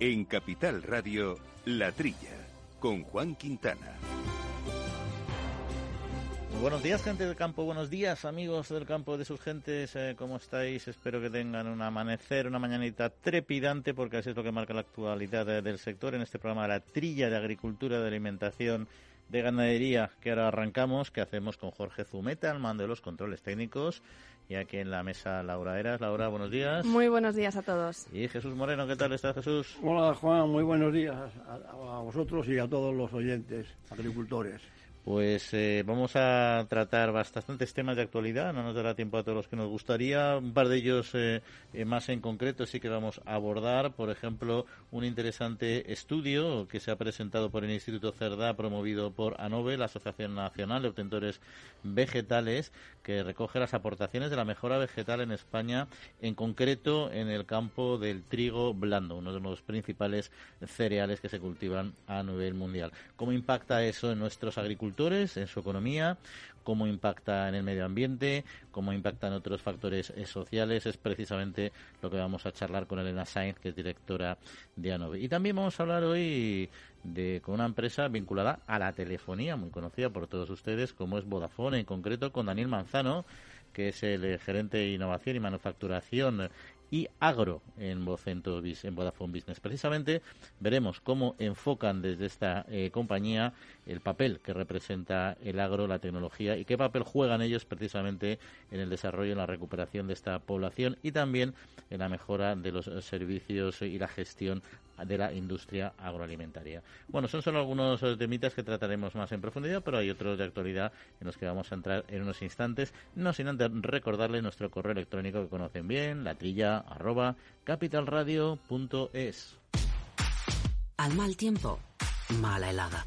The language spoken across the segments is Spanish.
En Capital Radio, La Trilla, con Juan Quintana. Buenos días, gente del campo. Buenos días, amigos del campo de sus gentes. Eh, ¿Cómo estáis? Espero que tengan un amanecer, una mañanita trepidante, porque así es lo que marca la actualidad del sector en este programa La Trilla de Agricultura, de Alimentación, de Ganadería, que ahora arrancamos, que hacemos con Jorge Zumeta, al mando de los controles técnicos, y aquí en la mesa Laura Eras. Laura, buenos días. Muy buenos días a todos. Y Jesús Moreno, ¿qué tal está Jesús? Hola Juan, muy buenos días a vosotros y a todos los oyentes, agricultores. Pues eh, vamos a tratar bastantes temas de actualidad, no nos dará tiempo a todos los que nos gustaría. Un par de ellos eh, eh, más en concreto sí que vamos a abordar. Por ejemplo, un interesante estudio que se ha presentado por el Instituto Cerdá, promovido por ANOVE, la Asociación Nacional de Obtentores Vegetales, que recoge las aportaciones de la mejora vegetal en España, en concreto en el campo del trigo blando, uno de los principales cereales que se cultivan a nivel mundial. ¿Cómo impacta eso en nuestros agricultores? En su economía, cómo impacta en el medio ambiente, cómo impacta en otros factores eh, sociales. Es precisamente lo que vamos a charlar con Elena Sainz, que es directora de ANOVE. Y también vamos a hablar hoy de, con una empresa vinculada a la telefonía, muy conocida por todos ustedes, como es Vodafone, en concreto con Daniel Manzano, que es el gerente de innovación y manufacturación y agro en, en Vodafone Business. Precisamente veremos cómo enfocan desde esta eh, compañía el papel que representa el agro, la tecnología y qué papel juegan ellos precisamente en el desarrollo en la recuperación de esta población y también en la mejora de los servicios y la gestión de la industria agroalimentaria. Bueno, son solo algunos temitas que trataremos más en profundidad, pero hay otros de actualidad en los que vamos a entrar en unos instantes, no sin antes recordarles nuestro correo electrónico que conocen bien, la trilla arroba capitalradio.es. Al mal tiempo, mala helada.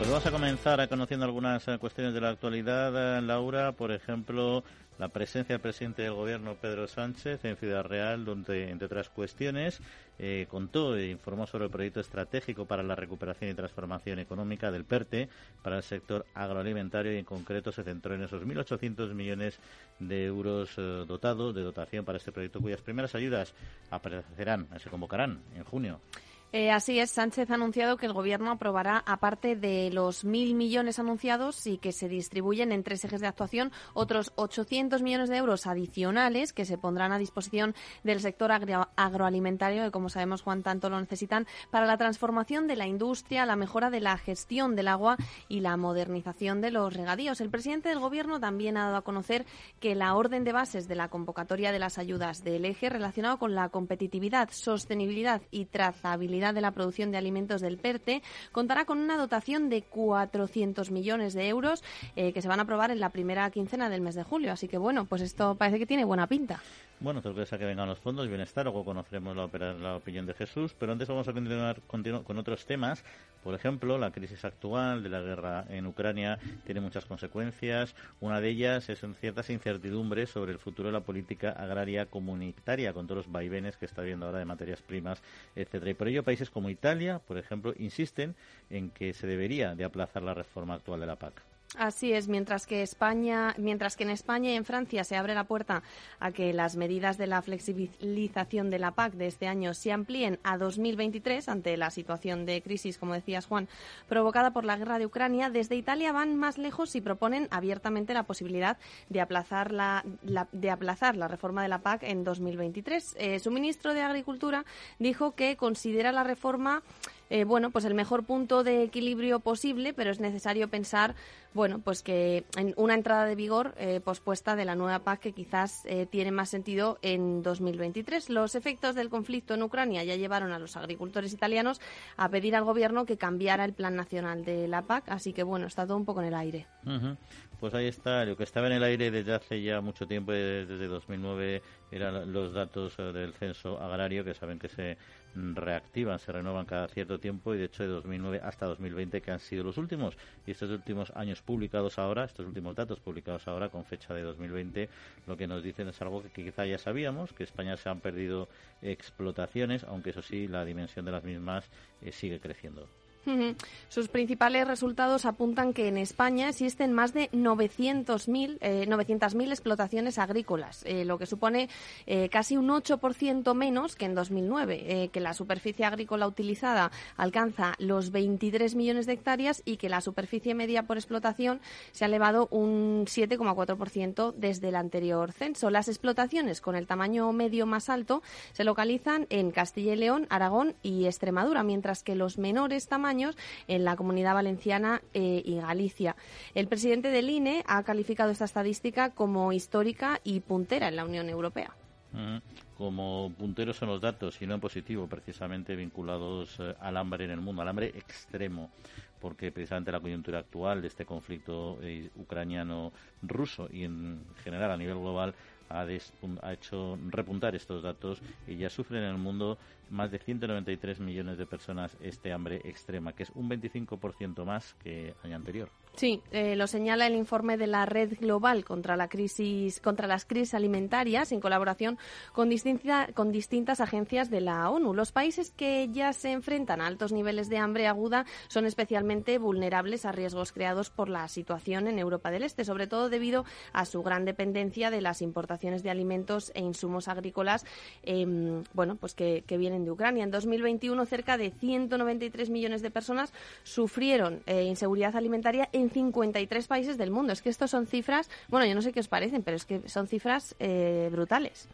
Pues vamos a comenzar conociendo algunas eh, cuestiones de la actualidad, eh, Laura. Por ejemplo, la presencia del presidente del gobierno, Pedro Sánchez, en Ciudad Real, donde, entre otras cuestiones, eh, contó e informó sobre el proyecto estratégico para la recuperación y transformación económica del PERTE para el sector agroalimentario y, en concreto, se centró en esos 1.800 millones de euros dotados de dotación para este proyecto, cuyas primeras ayudas aparecerán, se convocarán en junio. Eh, así es, Sánchez ha anunciado que el Gobierno aprobará, aparte de los mil millones anunciados y que se distribuyen en tres ejes de actuación, otros 800 millones de euros adicionales que se pondrán a disposición del sector agroalimentario, que como sabemos, Juan, tanto lo necesitan, para la transformación de la industria, la mejora de la gestión del agua y la modernización de los regadíos. El presidente del Gobierno también ha dado a conocer que la orden de bases de la convocatoria de las ayudas del eje relacionado con la competitividad, sostenibilidad y trazabilidad de la producción de alimentos del PERTE contará con una dotación de 400 millones de euros eh, que se van a aprobar en la primera quincena del mes de julio. Así que bueno, pues esto parece que tiene buena pinta. Bueno, sorpresa que vengan los fondos, bienestar, luego conoceremos la, la opinión de Jesús, pero antes vamos a continuar, con otros temas. Por ejemplo, la crisis actual de la guerra en Ucrania tiene muchas consecuencias. Una de ellas es ciertas incertidumbres sobre el futuro de la política agraria comunitaria, con todos los vaivenes que está habiendo ahora de materias primas, etcétera. Y por ello, países como Italia, por ejemplo, insisten en que se debería de aplazar la reforma actual de la PAC. Así es, mientras que España, mientras que en España y en Francia se abre la puerta a que las medidas de la flexibilización de la PAC de este año se amplíen a 2023 ante la situación de crisis, como decías Juan, provocada por la guerra de Ucrania, desde Italia van más lejos y proponen abiertamente la posibilidad de aplazar la, de aplazar la reforma de la PAC en 2023. Eh, su ministro de Agricultura dijo que considera la reforma eh, bueno, pues el mejor punto de equilibrio posible, pero es necesario pensar bueno, pues que en una entrada de vigor eh, pospuesta de la nueva PAC que quizás eh, tiene más sentido en 2023. Los efectos del conflicto en Ucrania ya llevaron a los agricultores italianos a pedir al gobierno que cambiara el plan nacional de la PAC, así que bueno, está todo un poco en el aire. Pues ahí está, lo que estaba en el aire desde hace ya mucho tiempo, desde 2009, eran los datos eh, del censo agrario, que saben que se reactivan, se renuevan cada cierto tiempo y de hecho de 2009 hasta 2020 que han sido los últimos. Y estos últimos años publicados ahora, estos últimos datos publicados ahora con fecha de 2020, lo que nos dicen es algo que, quizá ya sabíamos, que España se han perdido explotaciones, aunque eso sí, la dimensión de las mismas eh, sigue creciendo. Sus principales resultados apuntan que en España existen más de 900.000 eh, 900 explotaciones agrícolas, eh, lo que supone eh, casi un 8% menos que en 2009, eh, que la superficie agrícola utilizada alcanza los 23 millones de hectáreas y que la superficie media por explotación se ha elevado un 7,4% desde el anterior censo. Las explotaciones con el tamaño medio más alto se localizan en Castilla y León, Aragón y Extremadura, mientras que los menores tamaños en la Comunidad Valenciana eh, y Galicia. El presidente del INE ha calificado esta estadística como histórica y puntera en la Unión Europea. Como punteros son los datos y no en positivo, precisamente vinculados eh, al hambre en el mundo, al hambre extremo porque precisamente la coyuntura actual de este conflicto eh, ucraniano-ruso y en general a nivel global ha, ha, hecho repuntar estos datos y ya sufren en el mundo más de 193 millones de personas este hambre extrema, que es un 25% más que año anterior. Sí, eh, lo señala el informe de la Red Global contra la crisis, contra las crisis alimentarias, en colaboración con, distinta, con distintas agencias de la ONU. Los países que ya se enfrentan a altos niveles de hambre aguda son especialmente vulnerables a riesgos creados por la situación en Europa del Este, sobre todo debido a su gran dependencia de las importaciones de alimentos e insumos agrícolas, eh, bueno, pues que, vienen de Ucrania. En 2021, cerca de 193 millones de personas sufrieron eh, inseguridad alimentaria en 53 países del mundo. Es que estos son cifras, bueno, yo no sé qué os parecen, pero es que son cifras eh, brutales.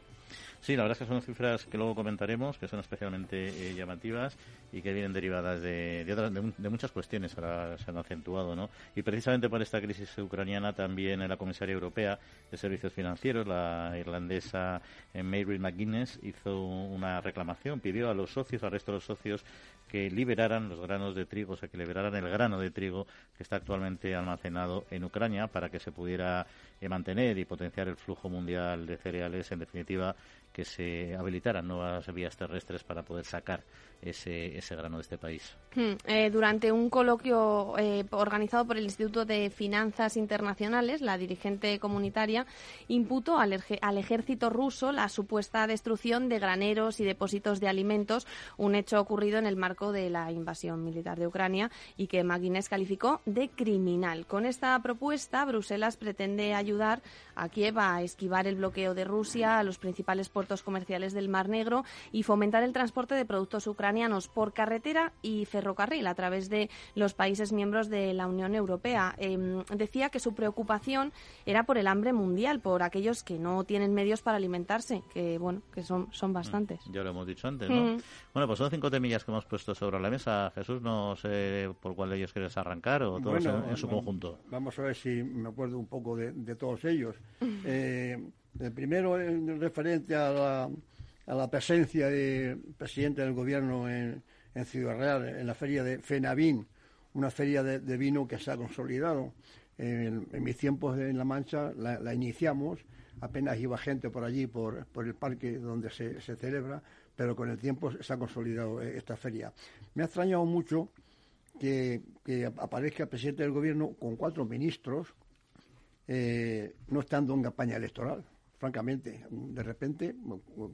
Sí, la verdad es que son cifras que luego comentaremos, que son especialmente eh, llamativas y que vienen derivadas de, de, muchas cuestiones, ahora se han acentuado, ¿no? Y precisamente por esta crisis ucraniana también la comisaria europea de servicios financieros, la irlandesa eh, Mary McGuinness, hizo una reclamación, pidió a los socios, al resto de los socios, que liberaran los granos de trigo, o sea, que liberaran el grano de trigo que está actualmente almacenado en Ucrania para que se pudiera eh, mantener y potenciar el flujo mundial de cereales, en definitiva, que se habilitaran nuevas vías terrestres para poder sacar ese, ese grano de este país. Hmm, eh, durante un coloquio eh, organizado por el Instituto de Finanzas Internacionales, la dirigente comunitaria imputó al, al, ejército ruso la supuesta destrucción de graneros y depósitos de alimentos, un hecho ocurrido en el marco de la invasión militar de Ucrania y que Maguinés calificó de criminal. Con esta propuesta, Bruselas pretende ayudar a Kiev a esquivar el bloqueo de Rusia a los principales puertos comerciales del Mar Negro y fomentar el transporte de productos ucranianos por carretera y ferrocarril a través de los países miembros de la Unión Europea. Eh, decía que su preocupación era por el hambre mundial, por aquellos que no tienen medios para alimentarse, que bueno, que son, son bastantes. Ya lo hemos dicho antes, ¿no? Mm. Bueno, pues son cinco temillas que hemos puesto sobre la mesa. Jesús, no sé por cuál de ellos quieres arrancar o todos bueno, en, en, su conjunto. Vamos a ver si me acuerdo un poco de, de todos ellos. Eh, el primero en referente a la, a la presencia del presidente del gobierno en, Ciudad Real, en la feria de Fenavín, una feria de, vino que se ha consolidado. En, mis tiempos en La Mancha la, iniciamos, apenas iba gente por allí, por, el parque donde se, celebra, pero con el tiempo se ha consolidado esta feria. Me ha extrañado mucho que, que aparezca el presidente del gobierno con cuatro ministros, eh, no estando en campaña electoral. Francamente, de repente,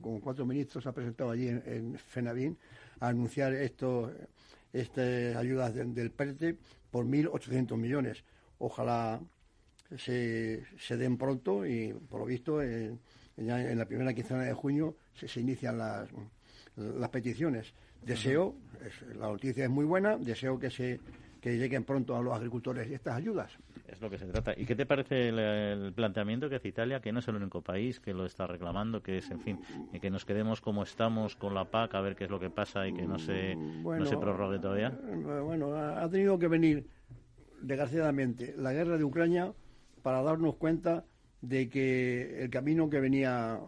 con cuatro ministros se ha presentado allí en, en FENAVIN a anunciar estos, estas ayudas de, del PERTE por 1.800 millones. Ojalá se, se, den pronto y, por lo visto, eh, ya en la primera quincena de junio se, se inician las, las peticiones. Deseo, es, la noticia es muy buena, deseo que se que lleguen pronto a los agricultores estas ayudas. Es lo que se trata. ¿Y qué te parece el, el, planteamiento que hace Italia, que no es el único país que lo está reclamando, que es, en fin, que nos quedemos como estamos con la PAC, a ver qué es lo que pasa y que no se, bueno, no se prorrogue todavía? Bueno, ha tenido que venir desgraciadamente, la guerra de Ucrania para darnos cuenta de que el camino que venía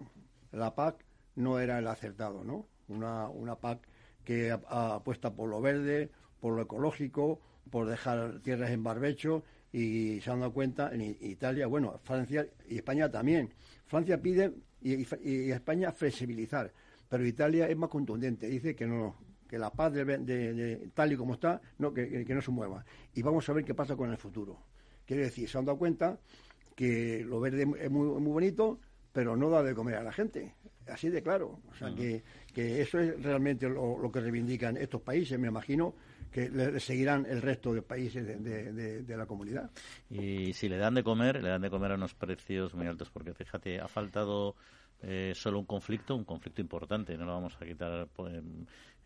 la PAC no era el acertado, ¿no? Una, una PAC que apuesta por lo verde, por lo ecológico, por dejar tierras en barbecho y se han dado cuenta en Italia, bueno, Francia y España también. Francia pide y, España flexibilizar, pero Italia es más contundente, dice que no que la paz de, tal y como está, no, que, no se mueva. Y vamos a ver qué pasa con el futuro. Quiere decir, se han dado cuenta que lo verde es muy, muy bonito, pero no da de comer a la gente. Así de claro. O sea, que, que, eso es realmente lo, que reivindican estos países, me imagino, que le, seguirán el resto de países de, la comunidad. Y si le dan de comer, le dan de comer a unos precios muy altos, porque fíjate, ha faltado eh, solo un conflicto, un conflicto importante, no lo vamos a quitar pues,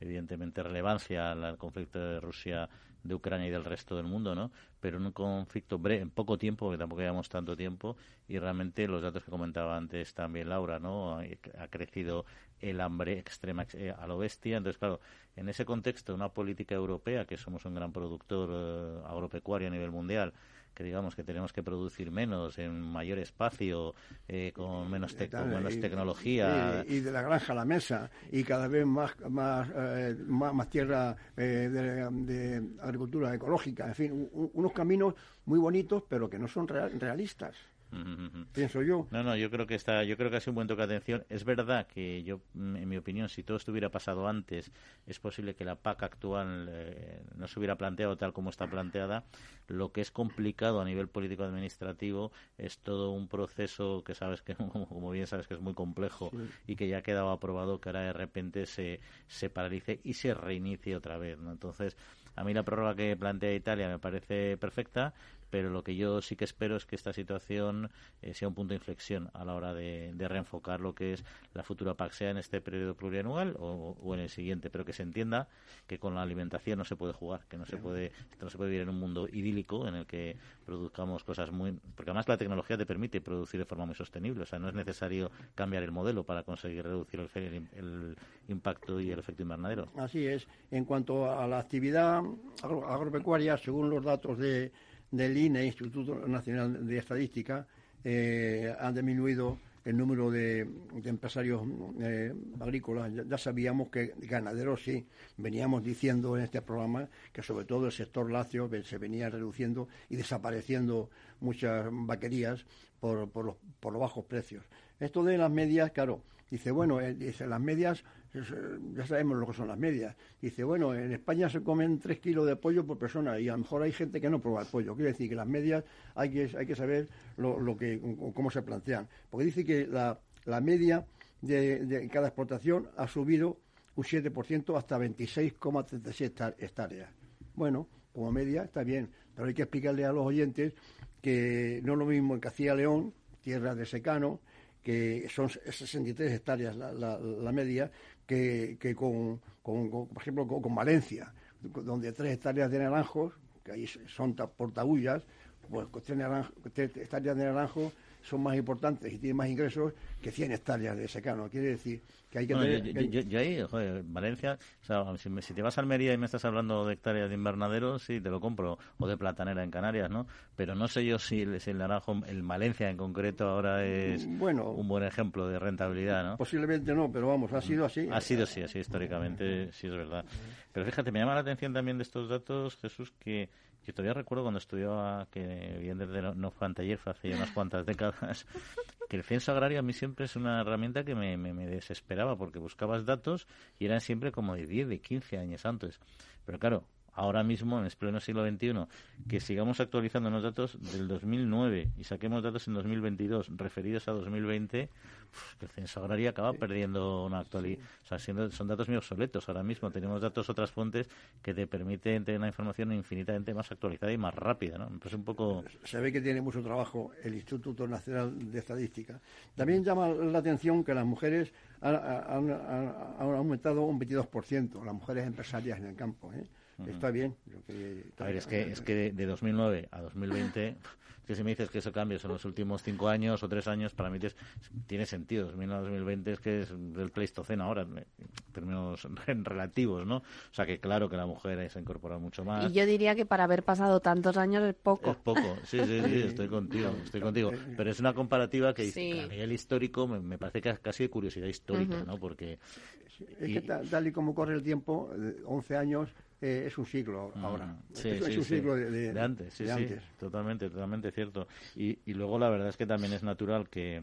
evidentemente relevancia al conflicto de Rusia de Ucrania y del resto del mundo, ¿no? Pero en un conflicto breve, en poco tiempo, porque tampoco llevamos tanto tiempo, y realmente los datos que comentaba antes también Laura, ¿no? Ha crecido el hambre extrema eh, a lo bestia. Entonces, claro, en ese contexto, una política europea, que somos un gran productor eh, agropecuario a nivel mundial, que digamos que tenemos que producir menos en mayor espacio eh, con menos, menos tecnología. y, de la granja a la mesa y cada vez más más eh, más, tierra eh, de, agricultura ecológica. En fin unos caminos muy bonitos pero que no son realistas pienso yo. No, no, yo creo que está, yo creo que ha sido un buen toque de atención. Es verdad que yo, en mi opinión, si todo esto hubiera pasado antes, es posible que la PAC actual eh, no se hubiera planteado tal como está planteada. Lo que es complicado a nivel político administrativo es todo un proceso que sabes que, como bien sabes, que es muy complejo y que ya ha quedado aprobado que ahora de repente se, se paralice y se reinicie otra vez. ¿no? Entonces, a mí la prórroga que plantea Italia me parece perfecta pero lo que yo sí que espero es que esta situación eh, sea un punto de inflexión a la hora de, reenfocar lo que es la futura PAC, sea en este periodo plurianual o, en el siguiente, pero que se entienda que con la alimentación no se puede jugar, que no se puede, no se puede vivir en un mundo idílico en el que produzcamos cosas muy, porque además la tecnología te permite producir de forma muy sostenible, o sea, no es necesario cambiar el modelo para conseguir reducir el, impacto y el efecto invernadero. Así es. En cuanto a la actividad agropecuaria, según los datos de del INE, Instituto Nacional de Estadística, eh, han disminuido el número de, empresarios eh, agrícolas. Ya, sabíamos que ganaderos sí, veníamos diciendo en este programa que sobre todo el sector lácteo se venía reduciendo y desapareciendo muchas vaquerías por, por, los, por los bajos precios. Esto de las medias, claro, dice, bueno, eh, dice, las medias ya sabemos lo que son las medias. Dice, bueno, en España se comen tres kilos de pollo por persona y a lo mejor hay gente que no prueba el pollo. Quiere decir que las medias hay que, hay que saber lo, que, cómo se plantean. Porque dice que la, la media de, cada exportación ha subido un 7% hasta 26,36 hectáreas. Bueno, como media está bien, pero hay que explicarle a los oyentes que no es lo mismo en Castilla León, tierra de secano, que son 63 hectáreas la, la media, que, con, por ejemplo, con, Valencia, donde tres hectáreas de naranjos, que ahí son por tabullas, pues tres, tres hectáreas de naranjos son más importantes y tienen más ingresos que 100 hectáreas de secano. Quiere decir que hay que tener... Yo, ahí, joder, Valencia, o sea, si, te vas a Almería y me estás hablando de hectáreas de invernadero, sí, te lo compro, o de platanera en Canarias, ¿no? Pero no sé yo si, el naranjo, el Valencia en concreto, ahora es bueno, un buen ejemplo de rentabilidad, ¿no? Posiblemente no, pero vamos, ha sido así. Ha sido así, así históricamente, sí es verdad. Pero fíjate, me llama la atención también de estos datos, Jesús, que todavía recuerdo cuando estudiaba, que bien desde no, fue anteayer, fue hace unas cuantas décadas, que el censo agrario a mí siempre es una herramienta que me, me, desesperaba porque buscabas datos y eran siempre como de 10, de 15 años antes. Pero claro, ahora mismo, en el pleno siglo XXI, que sigamos actualizando los datos del 2009 y saquemos datos en 2022 referidos a 2020, el censo agrario acaba perdiendo una actualidad. O sea, siendo, son datos muy obsoletos. Ahora mismo tenemos datos, otras fuentes que te permiten tener una información infinitamente más actualizada y más rápida. ¿no? un poco... Se ve que tiene mucho trabajo el Instituto Nacional de Estadística. También llama la atención que las mujeres han, aumentado un 22%, las mujeres empresarias en el campo. ¿eh? Está bien. a ver, es que, es que de, 2009 a 2020 que si me dices que eso cambia en los últimos cinco años o tres años, para mí tiene sentido. 2020 es que es el Pleistoceno ahora, en términos relativos, ¿no? O sea que claro que la mujer se ha incorporado mucho más. Y yo diría que para haber pasado tantos años es poco. Es poco, sí, sí, sí, estoy contigo, estoy contigo. Pero es una comparativa que, a nivel histórico me, parece que es casi de curiosidad histórica, ¿no? Porque... Es que tal, y como corre el tiempo, 11 años eh, es un siglo ahora. es, un siglo de, antes, sí, sí, totalmente, totalmente cierto. Y, y luego la verdad es que también es natural que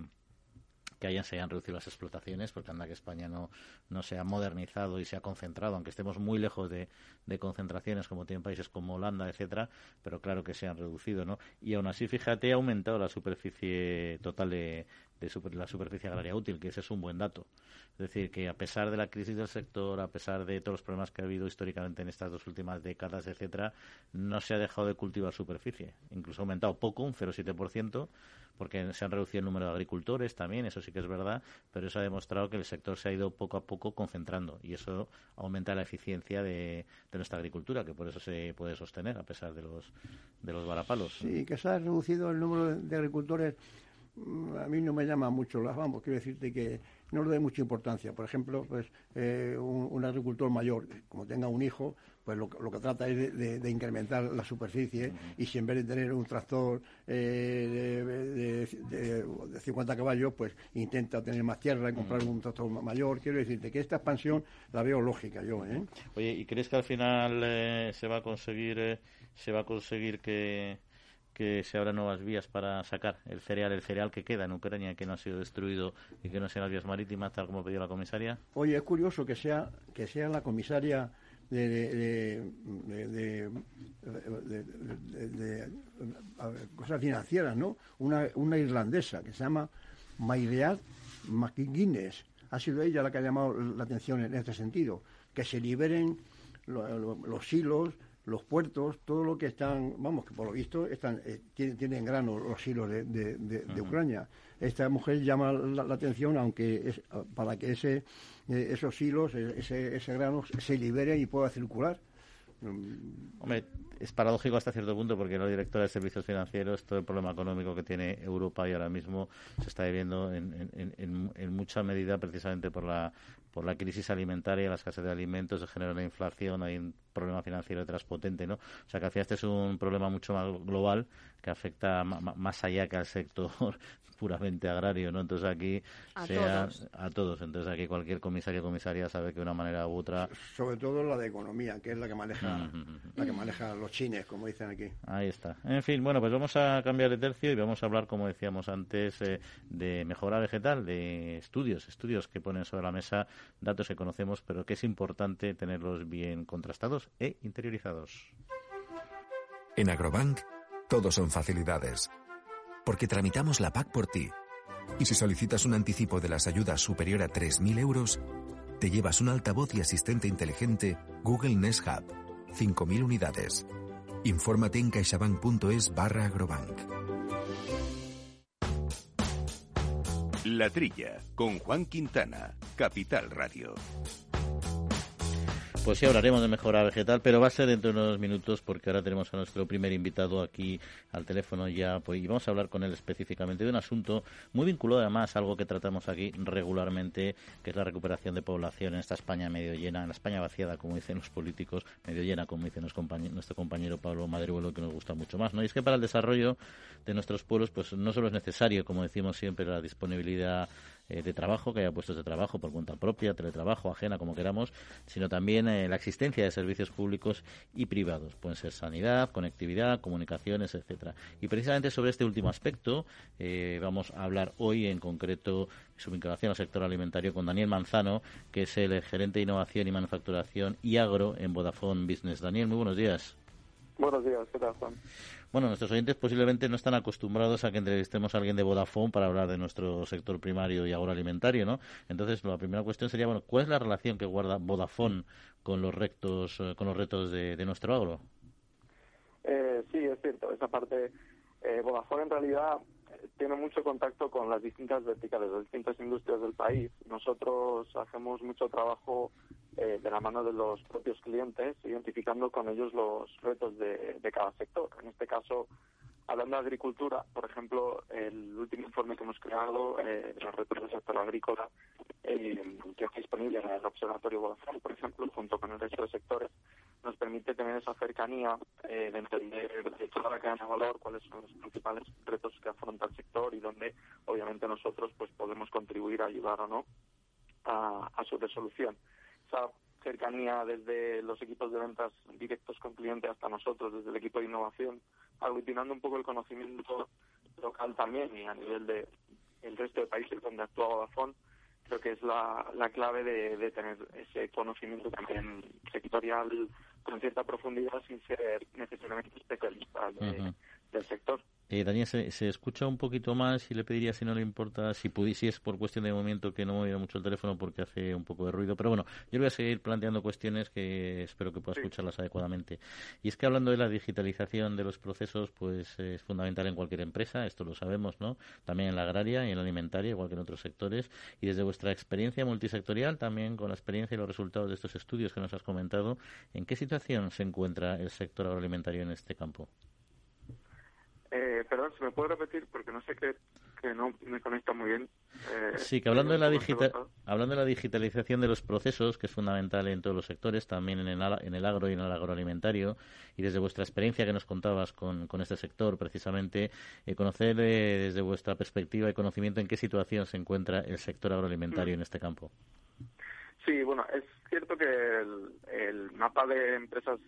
que hayan, se hayan reducido las explotaciones, porque anda que España no, no se ha modernizado y se ha concentrado, aunque estemos muy lejos de, de concentraciones como tienen países como Holanda, etcétera, pero claro que se han reducido, ¿no? Y aún así, fíjate, ha aumentado la superficie total de, de la superficie agraria útil, que ese es un buen dato. Es decir, que a pesar de la crisis del sector, a pesar de todos los problemas que ha habido históricamente en estas dos últimas décadas, etcétera, no se ha dejado de cultivar superficie. Incluso ha aumentado poco, un 0,7%, porque se han reducido el número de agricultores también, eso sí que es verdad, pero eso ha demostrado que el sector se ha ido poco a poco concentrando y eso aumenta la eficiencia de, nuestra agricultura, que por eso se puede sostener a pesar de los, de los varapalos. Sí, que se ha reducido el número de agricultores a mí no me llama mucho las vamos quiero decirte que no le doy mucha importancia por ejemplo pues eh, un, agricultor mayor como tenga un hijo pues lo, que trata es de, incrementar la superficie y si en vez de tener un tractor eh, de, 50 caballos, pues intenta tener más tierra y comprar un tractor mayor. Quiero decirte que esta expansión la veo lógica yo. ¿eh? Oye, ¿y crees que al final eh, se va a conseguir se va a conseguir que que se abran nuevas vías para sacar el cereal, el cereal que queda en Ucrania, que no ha sido destruido y que no sean las vías marítimas, tal como pidió la comisaria? Oye, es curioso que sea, que sea la comisaria de, de, cosas financieras, ¿no? Una, una irlandesa que se llama Mairead McGuinness. Ha sido ella la que ha llamado la atención en este sentido. Que se liberen los hilos, los puertos, todo lo que están, vamos, que por lo visto están, eh, tienen, grano los hilos de, de, Ucrania. Esta mujer llama la, atención, aunque es, para que ese, eh, esos hilos, e, ese, ese grano se libere y pueda circular. Hombre, es paradójico hasta cierto punto porque la directora de servicios financieros, todo el problema económico que tiene Europa y ahora mismo se está viviendo en, en, en mucha medida precisamente por la por la crisis alimentaria, la escasez de alimentos, se genera una inflación, hay un problema financiero detrás potente, ¿no? O sea que al final este es un problema mucho más global que afecta más allá que al sector puramente agrario, ¿no? Entonces aquí a sea todos. a todos, entonces aquí cualquier comisario o comisaria sabe que de una manera u otra sobre todo la de economía, que es la que maneja la que maneja los chines, como dicen aquí. Ahí está. En fin, bueno, pues vamos a cambiar de tercio y vamos a hablar, como decíamos antes, eh, de mejora vegetal, de estudios, estudios que ponen sobre la mesa datos que conocemos, pero que es importante tenerlos bien contrastados e interiorizados. En Agrobank, todos son facilidades. Porque tramitamos la PAC por ti. Y si solicitas un anticipo de las ayudas superior a 3.000 euros, te llevas un altavoz y asistente inteligente Google Nest Hub. 5.000 unidades. Infórmate en caixabank.es barra agrobank. La Trilla, con Juan Quintana, Capital Radio. Pues sí, hablaremos de mejora vegetal, pero va a ser dentro de unos minutos porque ahora tenemos a nuestro primer invitado aquí al teléfono ya pues, y vamos a hablar con él específicamente de un asunto muy vinculado además a algo que tratamos aquí regularmente, que es la recuperación de población en esta España medio llena, en la España vaciada, como dicen los políticos, medio llena, como dice nuestro compañero, Pablo Madribuelo, que nos gusta mucho más. ¿no? Y es que para el desarrollo de nuestros pueblos, pues no solo es necesario, como decimos siempre, la disponibilidad eh, de trabajo, que haya puestos de trabajo por cuenta propia, teletrabajo, ajena, como queramos, sino también eh, la existencia de servicios públicos y privados. Pueden ser sanidad, conectividad, comunicaciones, etcétera. Y precisamente sobre este último aspecto eh, vamos a hablar hoy en concreto su vinculación al sector alimentario con Daniel Manzano, que es el gerente de innovación y manufacturación y agro en Vodafone Business. Daniel, muy buenos días. Buenos días, ¿qué tal, Juan? Bueno, nuestros oyentes posiblemente no están acostumbrados a que entrevistemos a alguien de Vodafone para hablar de nuestro sector primario y agroalimentario, ¿no? Entonces, la primera cuestión sería, bueno, ¿cuál es la relación que guarda Vodafone con los retos, eh, con los retos de, nuestro agro? Eh, sí, es cierto. Esa parte, eh, Vodafone en realidad tiene mucho contacto con las distintas verticales, las distintas industrias del país. Nosotros hacemos mucho trabajo eh, de la mano de los propios clientes, identificando con ellos los retos de, cada sector. En este caso, Hablando de agricultura, por ejemplo, el último informe que hemos creado, eh, la red del sector agrícola, eh, que está disponible en el Observatorio Vodafone, por ejemplo, junto con el resto de sectores, nos permite tener esa cercanía eh, de entender de toda la cadena de valor cuáles son los principales retos que afronta el sector y dónde, obviamente, nosotros pues podemos contribuir a ayudar o no a, su resolución. Cercanía desde los equipos de ventas directos con clientes hasta nosotros, desde el equipo de innovación, aglutinando un poco el conocimiento local también y a nivel de el resto de países donde actúa Vodafone, creo que es la, la clave de, de tener ese conocimiento también sectorial con cierta profundidad sin ser necesariamente especialista del sector. Eh, Daniel, se, escucha un poquito más y le pediría, si no le importa, si, si es por cuestión de momento que no oído mucho el teléfono porque hace un poco de ruido. Pero bueno, yo voy a seguir planteando cuestiones que espero que pueda escucharlas adecuadamente. Y es que hablando de la digitalización de los procesos, pues es fundamental en cualquier empresa, esto lo sabemos, ¿no? También en la agraria y en la alimentaria, igual que en otros sectores. Y desde vuestra experiencia multisectorial, también con la experiencia y los resultados de estos estudios que nos has comentado, ¿en qué situación se encuentra el sector agroalimentario en este campo? Eh, perdón, ¿se me puede repetir? Porque no sé qué que no me conecta muy bien. Eh, sí, que hablando de, la hablando de la digitalización de los procesos, que es fundamental en todos los sectores, también en el, en el agro y en el agroalimentario, y desde vuestra experiencia que nos contabas con, con este sector, precisamente, eh, conocer eh, desde vuestra perspectiva y conocimiento en qué situación se encuentra el sector agroalimentario mm. en este campo. Sí, bueno, es cierto que el, el mapa de empresas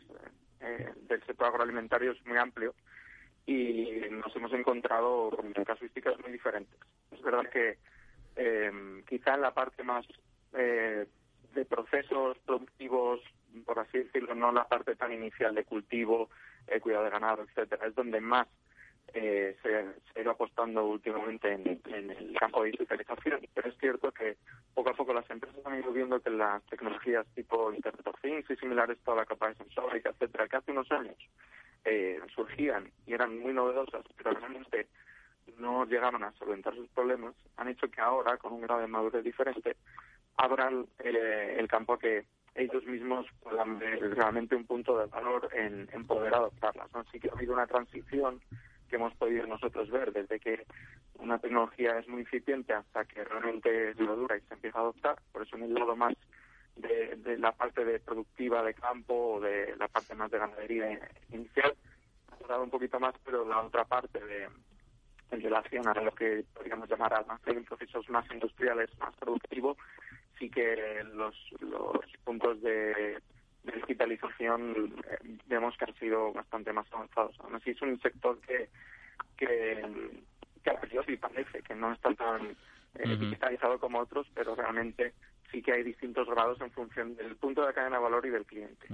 del sector agroalimentario es muy amplio y nos hemos encontrado con casuísticas muy diferentes. Es verdad que eh, quizá en la parte más eh, de procesos productivos, por así decirlo, no la parte tan inicial de cultivo, eh, cuidado de ganado, etcétera, es donde más se, ha ido apostando últimamente en, el campo de digitalización. Pero es cierto que poco a poco las empresas han ido viendo que las tecnologías tipo Internet of Things y similares, toda la capa de sensórica, etcétera, que hace unos años eh, surgían y eran muy novedosas, pero realmente no llegaron a solventar sus problemas, han hecho que ahora, con un grado de madurez diferente, abran eh, el campo que ellos mismos puedan ver realmente un punto de valor en, poder adoptarlas. Así que ha habido una transición que hemos podido nosotros ver desde que una tecnología es muy incipiente hasta que realmente es dura y se empieza a adoptar. Por eso en el lado más de, la parte de productiva de campo o de la parte más de ganadería inicial ha tardado un poquito más, pero la otra parte de en relación a lo que podríamos llamar almacén, procesos más industriales, más productivos, sí que los, los puntos de, digitalización eh, vemos que han sido bastante más avanzados. Aún así es un sector que, que, que a priori parece que no está tan eh, digitalizado como otros, pero realmente sí que hay distintos grados en función del punto de cadena de valor y del cliente.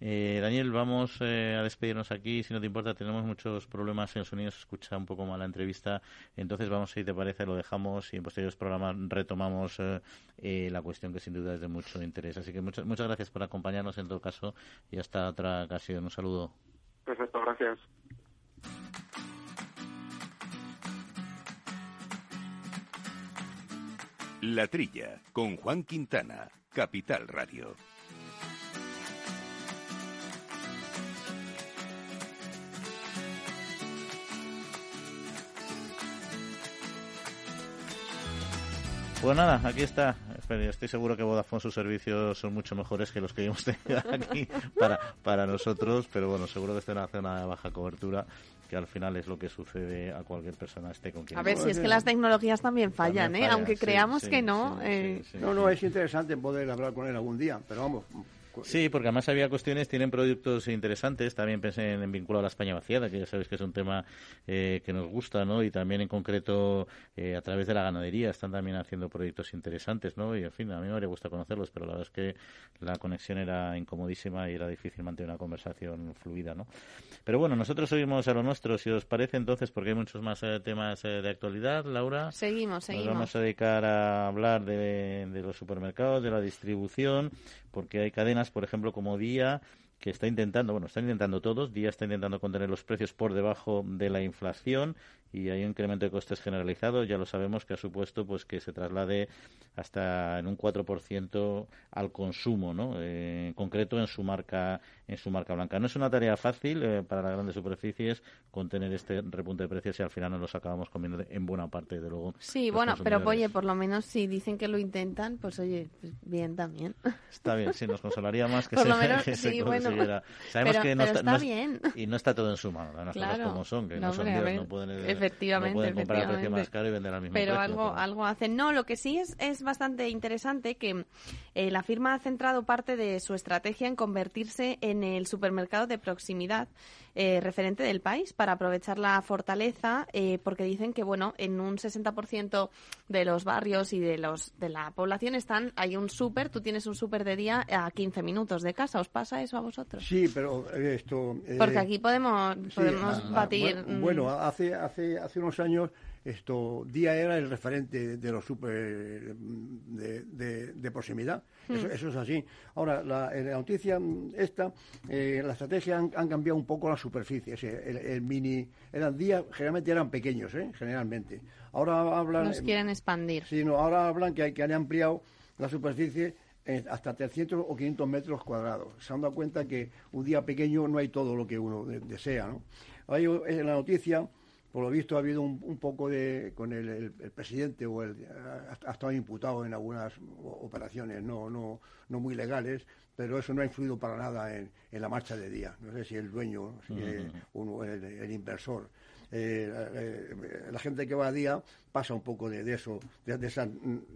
eh, Daniel, vamos eh, a despedirnos aquí. Si no te importa, tenemos muchos problemas en los sonidos. Se escucha un poco mal la entrevista. Entonces, vamos, si te parece, lo dejamos y en posteriores programas retomamos eh, eh, la cuestión que sin duda es de mucho interés. Así que muchas, muchas gracias por acompañarnos en todo caso y hasta otra ocasión. Un saludo. Perfecto, gracias. La Trilla, con Juan Quintana, Capital Radio. Pues nada, aquí está. Estoy seguro que Vodafone sus servicios son mucho mejores que los que hemos tenido aquí para, para nosotros, pero bueno, seguro que está en una zona de baja cobertura que al final es lo que sucede a cualquier persona esté con quien A ver, si es que las tecnologías también fallan, ¿eh? aunque creamos que no. Eh. no, no, es interesante poder hablar con él algún día, pero vamos, Sí, porque además había cuestiones, tienen productos interesantes, también pensé en, vinculado a la España vaciada, que ya sabéis que es un tema eh, que nos gusta, ¿no? Y también en concreto eh, a través de la ganadería están también haciendo proyectos interesantes, ¿no? Y en fin, a mí me habría gustado conocerlos, pero la verdad es que la conexión era incomodísima y era difícil mantener una conversación fluida, ¿no? Pero bueno, nosotros seguimos a lo nuestro, si os parece entonces, porque hay muchos más eh, temas de actualidad, Laura. Seguimos, seguimos. Nos vamos a dedicar a hablar de, de los supermercados, de la distribución, porque hay cadenas, por ejemplo, como Día, que está intentando, bueno, están intentando todos, Día está intentando contener los precios por debajo de la inflación y hay un incremento de costes generalizado. Ya lo sabemos que ha supuesto pues que se traslade hasta en un 4% al consumo, ¿no? Eh, en concreto en su marca en su marca blanca. No es una tarea fácil eh, para las grandes superficies contener este repunte de precios y al final nos los acabamos comiendo en buena parte, de luego. Sí, bueno, pero oye, por lo menos si dicen que lo intentan, pues oye, pues bien también. Está bien, sí, nos consolaría más que por se, lo menos, que sí, se bueno, Sabemos pero, que no pero está, está bien. Y no está todo en su mano, las Claro. cosas como son, que no, No, son hombre, Dios, no pueden, efectivamente, no pueden comprar a precio más caro y vender al mismo pero precio. algo pero- algo hacen. No lo que sí es es bastante interesante que eh, la firma ha centrado parte de su estrategia en convertirse en el supermercado de proximidad eh, referente del país para aprovechar la fortaleza eh, porque dicen que bueno en un 60% de los barrios y de los de la población están hay un súper tú tienes un súper de día a 15 minutos de casa. Os pasa eso a vosotros Sí, pero eh, esto... eh, porque aquí podemos sí, ah, batir Bueno, mm, bueno, hace, hace, hace unos años esto Día era el referente de los super de, de- de proximidad. Eso, eso es así. Ahora, la, en la noticia mm, esta, eh, la estrategia han, han cambiado un poco las superficies. El, el mini, eran días, generalmente eran pequeños, ¿eh? generalmente. Ahora hablan... nos quieren expandir Sí, no, ahora hablan que, hay- que han ampliado la superficie eh, hasta 300 o 500 metros cuadrados. Se han dado cuenta que un día pequeño no hay todo lo que uno de- desea. ¿no? Hay, en la noticia, por lo visto, ha habido un, un poco de. con el, el- el presidente o el. ha, ha estado imputado en algunas operaciones no, no, no muy legales, pero eso no ha influido para nada en, en la marcha de día. No sé si el dueño, si eh, uno, el, el inversor. Eh, eh, la gente que va a día pasa un poco de, de eso, de, de esas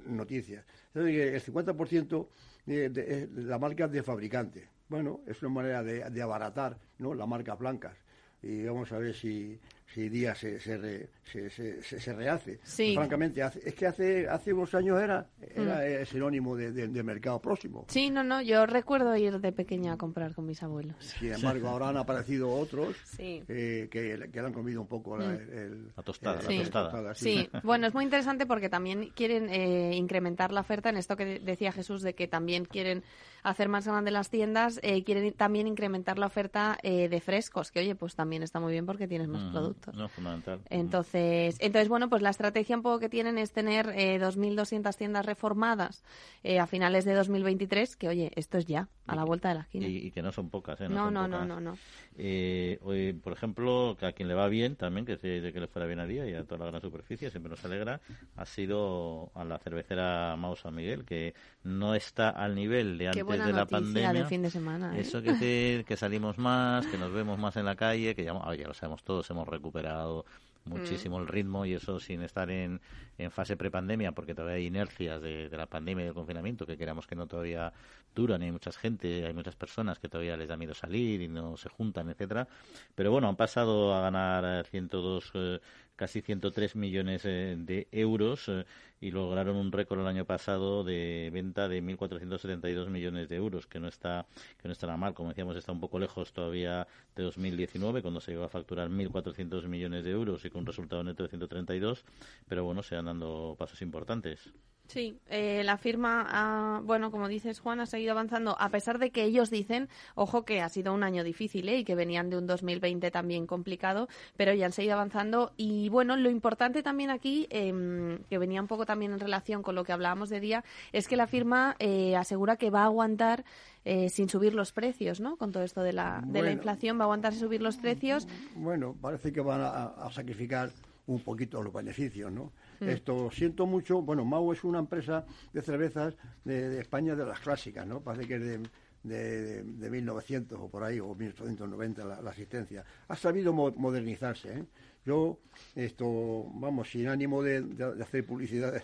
noticias. Entonces, el 50% de, de- la marca de fabricante. Bueno, es una manera de, de abaratar ¿no? las marcas blancas. Y vamos a ver si, si día se, se, re- se, se, se- se rehace. Sí. Francamente, hace- es que hace, hace unos años era, era eh, sinónimo de, de- de mercado próximo. Sí, no, no, yo recuerdo ir de pequeña a comprar con mis abuelos. Sin embargo, ahora han aparecido otros Sí. eh, que, que le han comido un poco la, el- La tostada, la Sí. tostada. Sí, bueno, es muy interesante porque también quieren eh, incrementar la oferta en esto que de- decía Jesús de que también quieren hacer más grandes las tiendas, eh, quieren también incrementar la oferta eh, de frescos, que oye, pues también está muy bien porque tienes más Ujú, productos. No, fundamental. Entonces, entonces, bueno, pues la estrategia un poco que tienen es tener eh, 2.200 tiendas reformadas eh, a finales de 2023, que oye, esto es ya, a la vuelta de la esquina. Y, y que no son pocas, ¿eh? no, no, no, pocas. no, no. Eh, hoy, por ejemplo, que a quien le va bien también, que se que le fuera bien a día y a toda la gran superficie, siempre nos alegra, ha sido a la cervecera Mau San Miguel, que no está al nivel de Qué antes buena de la pandemia. de fin de semana. ¿eh? Eso quiere decir que salimos más, que nos vemos más en la calle, que ya, ah, ya lo sabemos todos, hemos recuperado muchísimo el ritmo y eso sin estar en, en fase prepandemia, porque todavía hay inercias de, de la pandemia y del confinamiento que queramos que no todavía duran, y hay mucha gente, hay muchas personas que todavía les da miedo salir y no se juntan, etcétera. Pero bueno, han pasado a ganar eh, 102, eh, casi 103 millones eh, de euros eh, y lograron un récord el año pasado de venta de 1.472 millones de euros, que no está que no está nada mal. Como decíamos, está un poco lejos todavía de 2019, cuando se llegó a facturar 1.400 millones de euros y con un resultado neto de 132, pero bueno, se han dando pasos importantes. Sí, eh, la firma, ha- bueno, como dices Juan, ha seguido avanzando, a pesar de que ellos dicen, ojo, que ha sido un año difícil ¿eh? y que venían de un 2020 también complicado, pero ya han seguido avanzando. Y bueno, lo importante también aquí, em, que venía un poco también en relación con lo que hablábamos de día, es que la firma eh, asegura que va a aguantar eh, sin subir los precios, ¿no? Con todo esto de la, de la inflación, va a aguantar sin subir los precios. Bueno, parece que van a, a sacrificar un poquito los beneficios, ¿no? Esto siento mucho. Bueno, Mau es una empresa de cervezas de, España de las clásicas, ¿no? Parece que es de, de, de 1900 o por ahí, o 1890 la, asistencia. Ha sabido mo- modernizarse, ¿eh? Yo, esto, vamos, sin ánimo de, de- hacer publicidad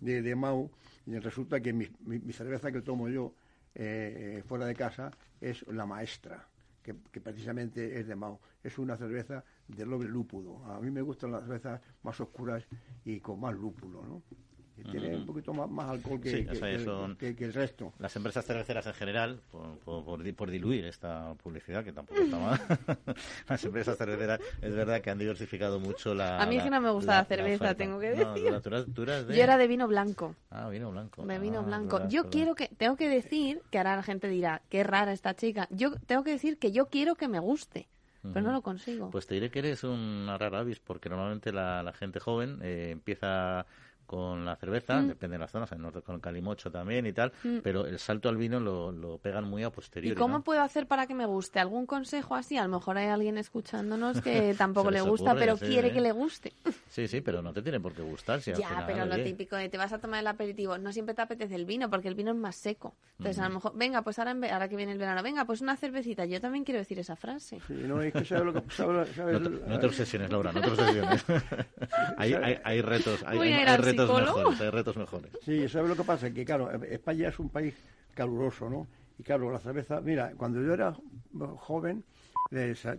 de, Mau, resulta que mi, mi- mi cerveza que tomo yo eh, fuera de casa es la maestra que, que precisamente es de Mao. Es una cerveza de doble lúpulo. A mí me gustan las cervezas más oscuras y con más lúpulo, ¿no? Y tiene un poquito más, más alcohol que, Sí, que- o sea, que- son- que- que el resto. Las empresas cerveceras en general, por, por, por di- por diluir esta publicidad, que tampoco está mal, las empresas cerveceras es verdad que han diversificado mucho la... A mí es que no me gusta la cerveza, tengo que No, decir. tú eras- tú eras de- Yo era de vino blanco. Ah, vino blanco. De vino Ah, blanco. verdad, Yo verdad. quiero que, tengo que decir, que ahora la gente dirá, qué rara esta chica. Yo tengo que decir que yo quiero que me guste. Pero no lo consigo. Pues te diré que eres una rara avis, porque normalmente la, la gente joven eh, empieza con la cerveza, Mm. depende de las zonas, en norte con el calimocho también y tal, pero el salto al vino lo, lo pegan muy a ¿Y posteriori. cómo ¿no? puedo hacer para que me guste? ¿Algún consejo así? A lo mejor hay alguien escuchándonos que tampoco le gusta, ocurre, pero sí, quiere ¿eh? que le guste. Sí, sí, pero no te tiene por qué gustar. Si Ya, final, pero lo oye, típico de te vas a tomar el aperitivo, no siempre te apetece el vino, porque el vino es más seco. Entonces, a lo mejor, venga, pues ahora, en ve- ahora que viene el verano, venga, pues una cervecita. Yo también quiero decir esa frase. Sí, no, es que sabe lo que... Sabe, sabe- No te, no te obsesiones, Laura, no te obsesiones. hay, hay, hay retos, hay, hay- al retos mejores, hay retos mejores. Sí, ¿sabes lo que pasa? Que claro, España es un país caluroso, ¿no? Y claro, la cerveza, mira, cuando yo era joven, les, eh,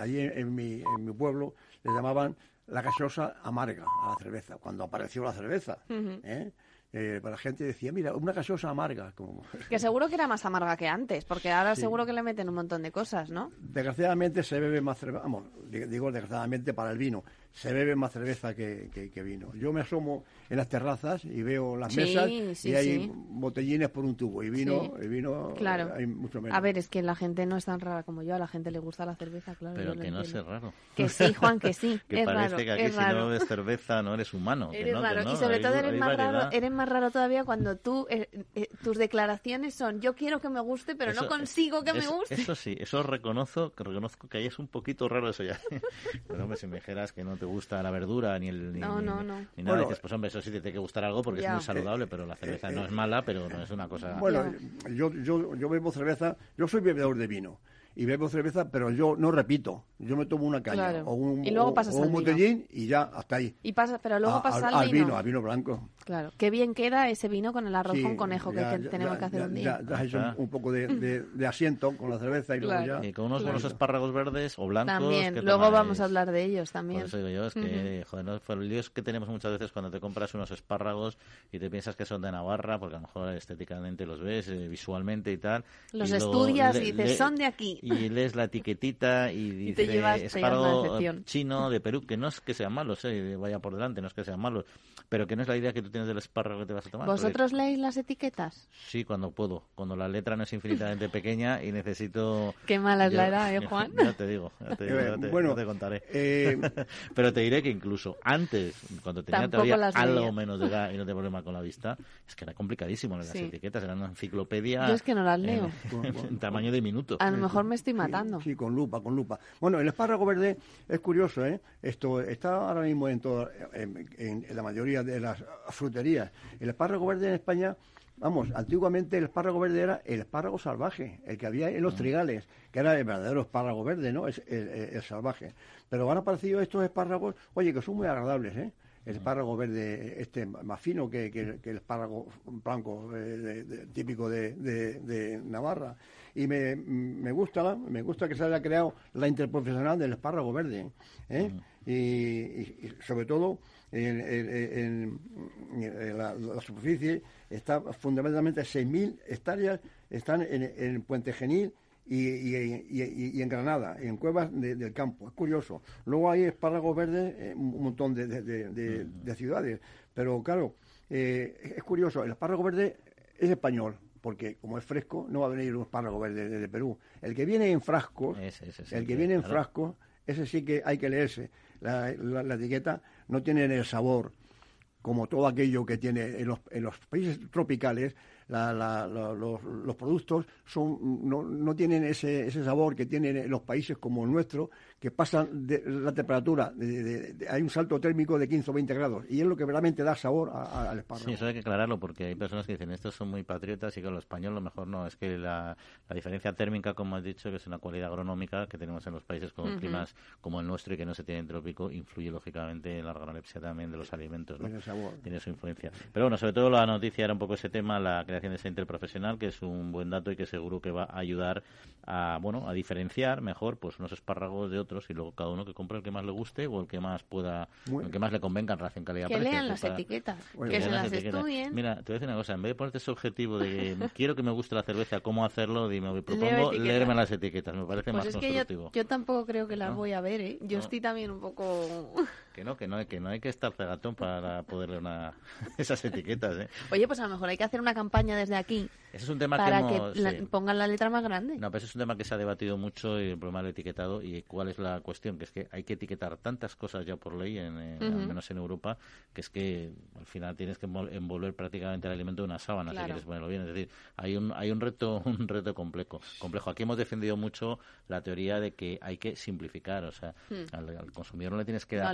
allí en, en mi, en mi pueblo le llamaban la gaseosa amarga a la cerveza, cuando apareció la cerveza. ¿eh? Eh, la gente decía, mira, una gaseosa amarga. Como... Que seguro que era más amarga que antes, porque ahora seguro que le meten un montón de cosas, ¿no? Desgraciadamente se bebe más cerveza, vamos, digo desgraciadamente para el vino, se bebe más cerveza que, que- que vino. Yo me asomo en las terrazas y veo las Sí, mesas sí, y hay sí. botellines por un tubo y vino, Sí. y vino Claro. hay mucho menos. A ver, es que la gente no es tan rara como yo, a la gente le gusta la cerveza, claro. Pero que no es raro. Que sí, Juan, que sí. Que es parece raro, que aquí es si raro. no bebes cerveza no eres humano. que Eres que raro. no, y sobre hay- todo eres más raro, eres más raro todavía cuando tú, eh, eh, tus declaraciones son, yo quiero que me guste, pero no consigo que me guste. Eso sí, eso reconozco, que reconozco que ahí es un poquito raro eso ya. Pero hombre, si me dijeras que no te gusta la verdura ni el ni, No, ni- no, no. ni nada, Bueno, dices, pues hombre, eso sí te tiene que gustar algo porque es muy saludable, pero la cerveza no es mala, pero no es una cosa... Bueno, yo, yo, yo bebo cerveza, yo soy bebedor de vino y bebo cerveza, pero yo no repito, yo me tomo una caña Claro. o un, Y luego o- pasas o un botellín y ya hasta ahí. Y pasa, pero luego A- pasa al, al vino, al vino blanco. Claro, qué bien queda ese vino con el arroz Sí, con conejo que, ya- que ya- tenemos ya- que hacer ya- un día. Ya, has hecho un, poco de, de- de asiento con la cerveza y luego Claro. ya. Y con unos buenos Claro. espárragos verdes o blancos... También, que luego tomáis. vamos a hablar de ellos también. Por eso digo yo, es que, joder, no, Fue el lío es que tenemos muchas veces cuando te compras unos espárragos y te piensas que son de Navarra, porque a lo mejor estéticamente los ves, eh, visualmente y tal. Los y luego estudias y dices, le- "Son de aquí". Y lees la etiquetita y Y te dice llevas- te llevas una espárrago chino de Perú, que no es que sean malos, eh, vaya por delante, no es que sean malos, pero que no es la idea que tú tienes del espárrago que te vas a tomar. porque- ¿Vosotros leéis las etiquetas? Sí, cuando puedo, cuando la letra no es infinitamente pequeña y necesito... Qué mala es la edad, ¿eh, Juan? Ya te digo, ya te, digo, ya te- bueno, ya te contaré. eh, Pero te diré que incluso antes, cuando tenía Tampoco todavía las algo menos de edad y no tenía problema con la vista, es que era complicadísimo las Sí. etiquetas, eran una enciclopedia Yo es que no las en- leo. en, tamaño de minuto. A lo mejor me estoy matando. Sí, con lupa, con lupa. Bueno, el espárrago verde es curioso, ¿eh? Esto está ahora mismo en, toda- en, en- en la mayoría de las fruterías. El espárrago verde en España, vamos, antiguamente el espárrago verde era el espárrago salvaje, el que había en los trigales, que era el verdadero espárrago verde, ¿no? Es el, el- el salvaje. Pero han aparecido estos espárragos, oye, que son muy agradables, ¿eh? El espárrago verde, este más fino que, que- que el espárrago blanco eh, de- de- típico de, Navarra. Y me, me gusta, me gusta que se haya creado la interprofesional del espárrago verde. ¿eh? y, y- y sobre todo en, en- en- en la, la superficie está fundamentalmente 6.000 hectáreas están en, en Puente Genil y, y- y- y en Granada, en cuevas de- del campo. Es curioso. Luego hay espárragos verdes en un montón de, de- de ciudades. Pero claro, eh, es curioso. El espárrago verde es español, porque como es fresco, no va a venir un espárrago verde de, de Perú. El que viene en frascos, Ese- ese sí el que que- viene en claro. frascos, ese sí que hay que leerse. La, la- la etiqueta no tiene el sabor como todo aquello que tiene en los, en los países tropicales, la- la- los productos son no, no tienen ese, ese sabor que tienen en los países como el nuestro, que pasan de la temperatura, de- de- de- hay un salto térmico de 15 o 20 grados, y es lo que realmente da sabor a- a- al espárrago. Sí, eso hay que aclararlo porque hay personas que dicen estos son muy patriotas y que lo español lo mejor no. Es que la, la diferencia térmica, como has dicho, que es una cualidad agronómica que tenemos en los países con climas como el nuestro y que no se tiene en trópico, influye lógicamente en la organolepsia también de los alimentos. ¿no? Sabor. Tiene su influencia. Pero bueno, sobre todo la noticia era un poco ese tema, la creación de ese interprofesional, que es un buen dato y que seguro que va a ayudar a, bueno, a diferenciar mejor pues unos espárragos de otros y luego cada uno que compre el que más le guste o el que más pueda, el que más le convenga en relación calidad Que lean las etiquetas, Bueno, que que se las etiquetas. estudien. Mira, te voy a decir una cosa, en vez de ponerte ese objetivo de quiero que me guste la cerveza, ¿cómo hacerlo? Dime, me propongo leerme las etiquetas, me parece Pues más es que yo, constructivo. yo tampoco creo que las ¿No? voy a ver, ¿eh? Yo No. estoy también un poco... Que no, que no, que no hay que estar cegatón para poderle una esas etiquetas. ¿eh? Oye, pues a lo mejor hay que hacer una campaña desde aquí. Ese es un tema para que, pongan la letra más grande. No, pero ese es un tema que se ha debatido mucho el problema del etiquetado y cuál es la cuestión, que es que hay que etiquetar tantas cosas ya por ley, en, al menos en Europa, que es que al final tienes que envolver prácticamente el alimento de una sábana si quieres ponerlo bien. Es decir, hay un hay un reto un reto complejo. Complejo. Aquí hemos defendido mucho la teoría de que hay que simplificar, o sea, hmm. al, consumidor no le tienes que dar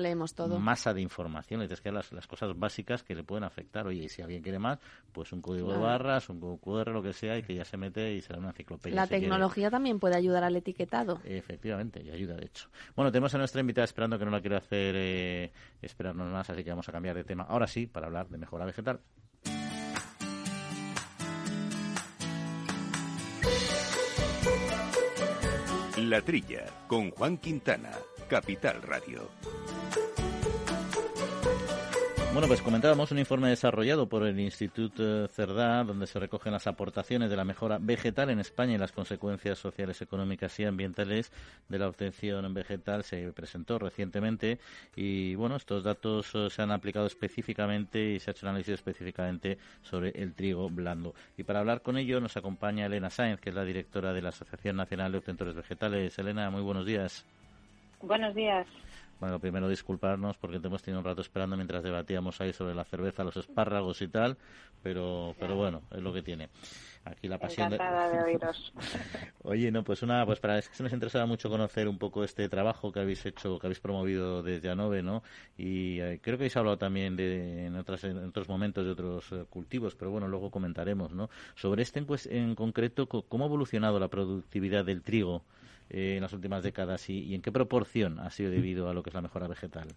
masa de información, le tienes que dar las, las, cosas básicas que le pueden afectar. Oye, y si alguien quiere más, pues un código de barras, un QR, lo que sea, y que ya se mete y será una enciclopedia. La tecnología también puede ayudar al etiquetado. Efectivamente, y ayuda, de hecho. Bueno, tenemos a nuestra invitada esperando que no la quiero hacer eh, esperarnos más, así que vamos a cambiar de tema. Ahora sí, para hablar de mejora vegetal. La Trilla, con Juan Quintana, Capital Radio. Bueno, pues comentábamos un informe desarrollado por el Instituto Cerdá, donde se recogen las aportaciones de la mejora vegetal en España y las consecuencias sociales, económicas y ambientales de la obtención vegetal. Se presentó recientemente y, bueno, estos datos eh, se han aplicado específicamente y se ha hecho un análisis específicamente sobre el trigo blando. Y para hablar con ello nos acompaña Elena Sáenz, que es la directora de la Asociación Nacional de Obtentores Vegetales. Elena, muy buenos días. Buenos días. Bueno, primero disculparnos porque te hemos tenido un rato esperando mientras debatíamos ahí sobre la cerveza, los espárragos y tal, pero, pero bueno, es lo que tiene. Aquí la pasión de... oíros. Oye, no, pues una, pues para es que se nos interesaba mucho conocer un poco este trabajo que habéis hecho, que habéis promovido desde ANOVE, ¿no? Y eh, creo que habéis hablado también de, en, otras, en otros momentos de otros eh, cultivos, pero bueno, luego comentaremos, ¿no? Sobre este pues, en concreto, ¿cómo ha evolucionado la productividad del trigo eh, en las últimas décadas y, en qué proporción ha sido debido a lo que es la mejora vegetal?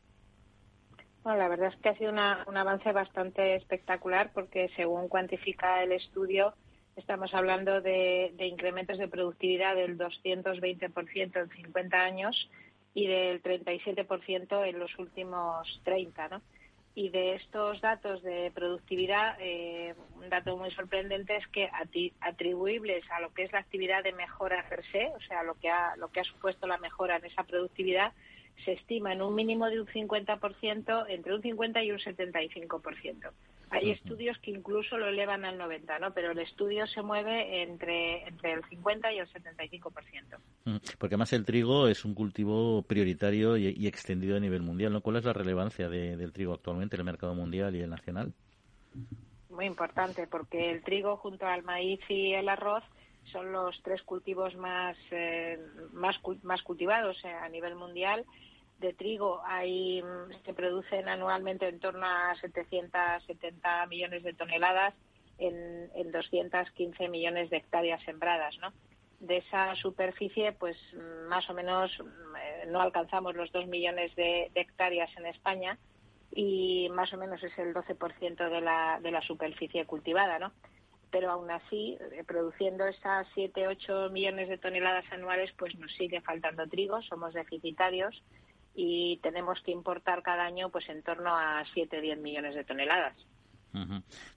Bueno, la verdad es que ha sido un avance bastante espectacular porque según cuantifica el estudio, estamos hablando de incrementos de productividad del 220% en 50 años y del 37% en los últimos 30, ¿no? Y de estos datos de productividad, eh, un dato muy sorprendente es que atribuibles a lo que es la actividad de mejora per se, o sea, lo lo que ha supuesto la mejora en esa productividad, se estima en un mínimo de un 50%, entre un 50 y un 75%. Hay estudios que incluso lo elevan al 90, ¿no? Pero el estudio se mueve entre, entre el 50 y el 75%. Porque además el trigo es un cultivo prioritario y, extendido a nivel mundial, ¿no? ¿Cuál es la relevancia del trigo actualmente en el mercado mundial y el nacional? Muy importante, porque el trigo junto al maíz y el arroz son los tres cultivos más, eh, más, más cultivados eh, a nivel mundial de trigo hay mm, se producen anualmente en torno a 770 millones de toneladas en, en 215 millones de hectáreas sembradas, ¿no? De esa superficie, pues mm, más o menos mm, eh, no alcanzamos los 2 millones de, hectáreas en España y más o menos es el 12% de la, de la superficie cultivada, ¿no? Pero aún así, eh, produciendo esas 7, 8 millones de toneladas anuales, pues nos sigue faltando trigo, somos deficitarios y tenemos que importar cada año pues en torno a 7 10 millones de toneladas.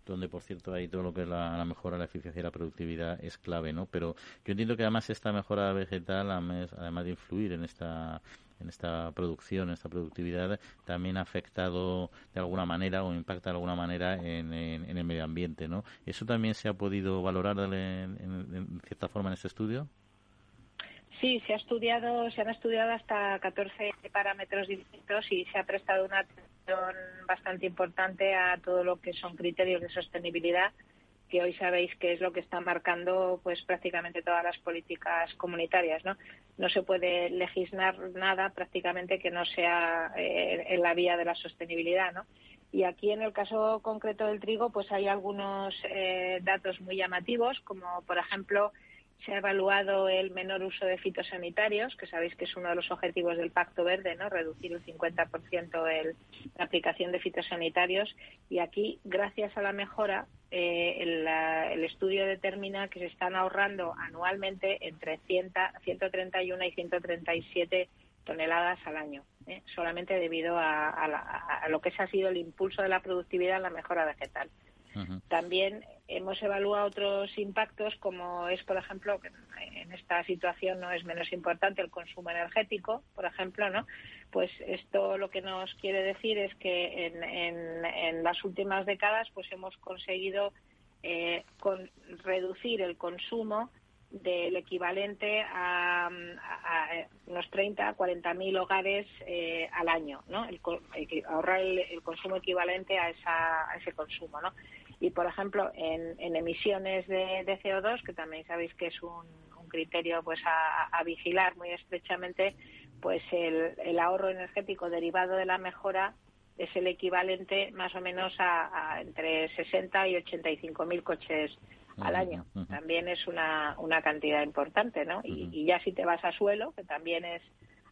Donde, por cierto, hay todo lo que es la, mejora de la eficiencia y la productividad es clave, ¿no? Pero yo entiendo que además esta mejora vegetal, además de influir en esta en esta producción, en esta productividad, también ha afectado de alguna manera o impacta de alguna manera en, el medio ambiente, ¿no? ¿Eso también se ha podido valorar en cierta forma en este estudio? Sí, se ha estudiado, se han estudiado hasta 14 parámetros distintos y se ha prestado una atención bastante importante a todo lo que son criterios de sostenibilidad que hoy sabéis que es lo que está marcando pues prácticamente todas las políticas comunitarias, ¿no? No se puede legislar nada prácticamente que no sea eh, en la vía de la sostenibilidad, ¿no? Y aquí en el caso concreto del trigo, pues hay algunos eh, datos muy llamativos, como por ejemplo se ha evaluado el menor uso de fitosanitarios, que sabéis que es uno de los objetivos del Pacto Verde, ¿no? Reducir el 50% el, la aplicación de fitosanitarios. Y aquí, gracias a la mejora, eh, el, estudio determina que se están ahorrando anualmente entre 100, 131 y 137 toneladas al año, ¿eh? solamente debido a, a, lo que ha sido el impulso de la productividad en la mejora vegetal. También hemos evaluado otros impactos, como es, por ejemplo, en esta situación no es menos importante el consumo energético, por ejemplo, ¿no? Pues esto lo que nos quiere decir es que en, las últimas décadas pues hemos conseguido eh, reducir el consumo del equivalente a, unos 30 a 40 mil hogares eh, al año, ¿no? ahorrar el, consumo equivalente a, esa, a ese consumo, ¿no? Y, por ejemplo, en, emisiones de, CO2, que también sabéis que es un, criterio pues a, vigilar muy estrechamente, pues el, ahorro energético derivado de la mejora es el equivalente más o menos a, entre 60 y 85 mil coches al año. También es una, una cantidad importante, ¿no? Y, y, ya si te vas a suelo, que también es